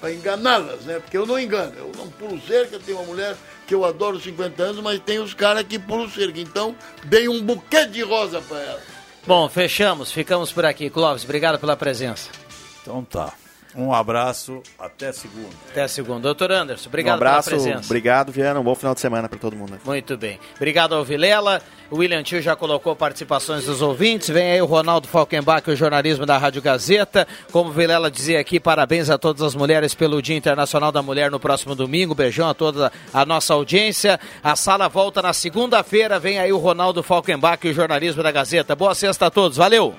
para enganá-las, né? Porque eu não engano, eu não pulo cerca, tenho uma mulher que eu adoro 50 anos, mas tem os caras que pulam cerca. Então, dei um buquê de rosa para ela. Bom, fechamos, ficamos por aqui. Clóvis, obrigado pela presença. Então tá. Um abraço, até segunda. Até segunda. Doutor Anderson, obrigado um abraço, pela presença. Obrigado, Viana. Um bom final de semana para todo mundo. Muito bem. Obrigado ao Vilela. O William Tio já colocou participações dos ouvintes. Vem aí o Ronaldo Falkenbach, o jornalismo da Rádio Gazeta. Como o Vilela dizia aqui, parabéns a todas as mulheres pelo Dia Internacional da Mulher no próximo domingo. Beijão a toda a nossa audiência. A sala volta na segunda-feira. Vem aí o Ronaldo Falkenbach, o jornalismo da Gazeta. Boa sexta a todos. Valeu!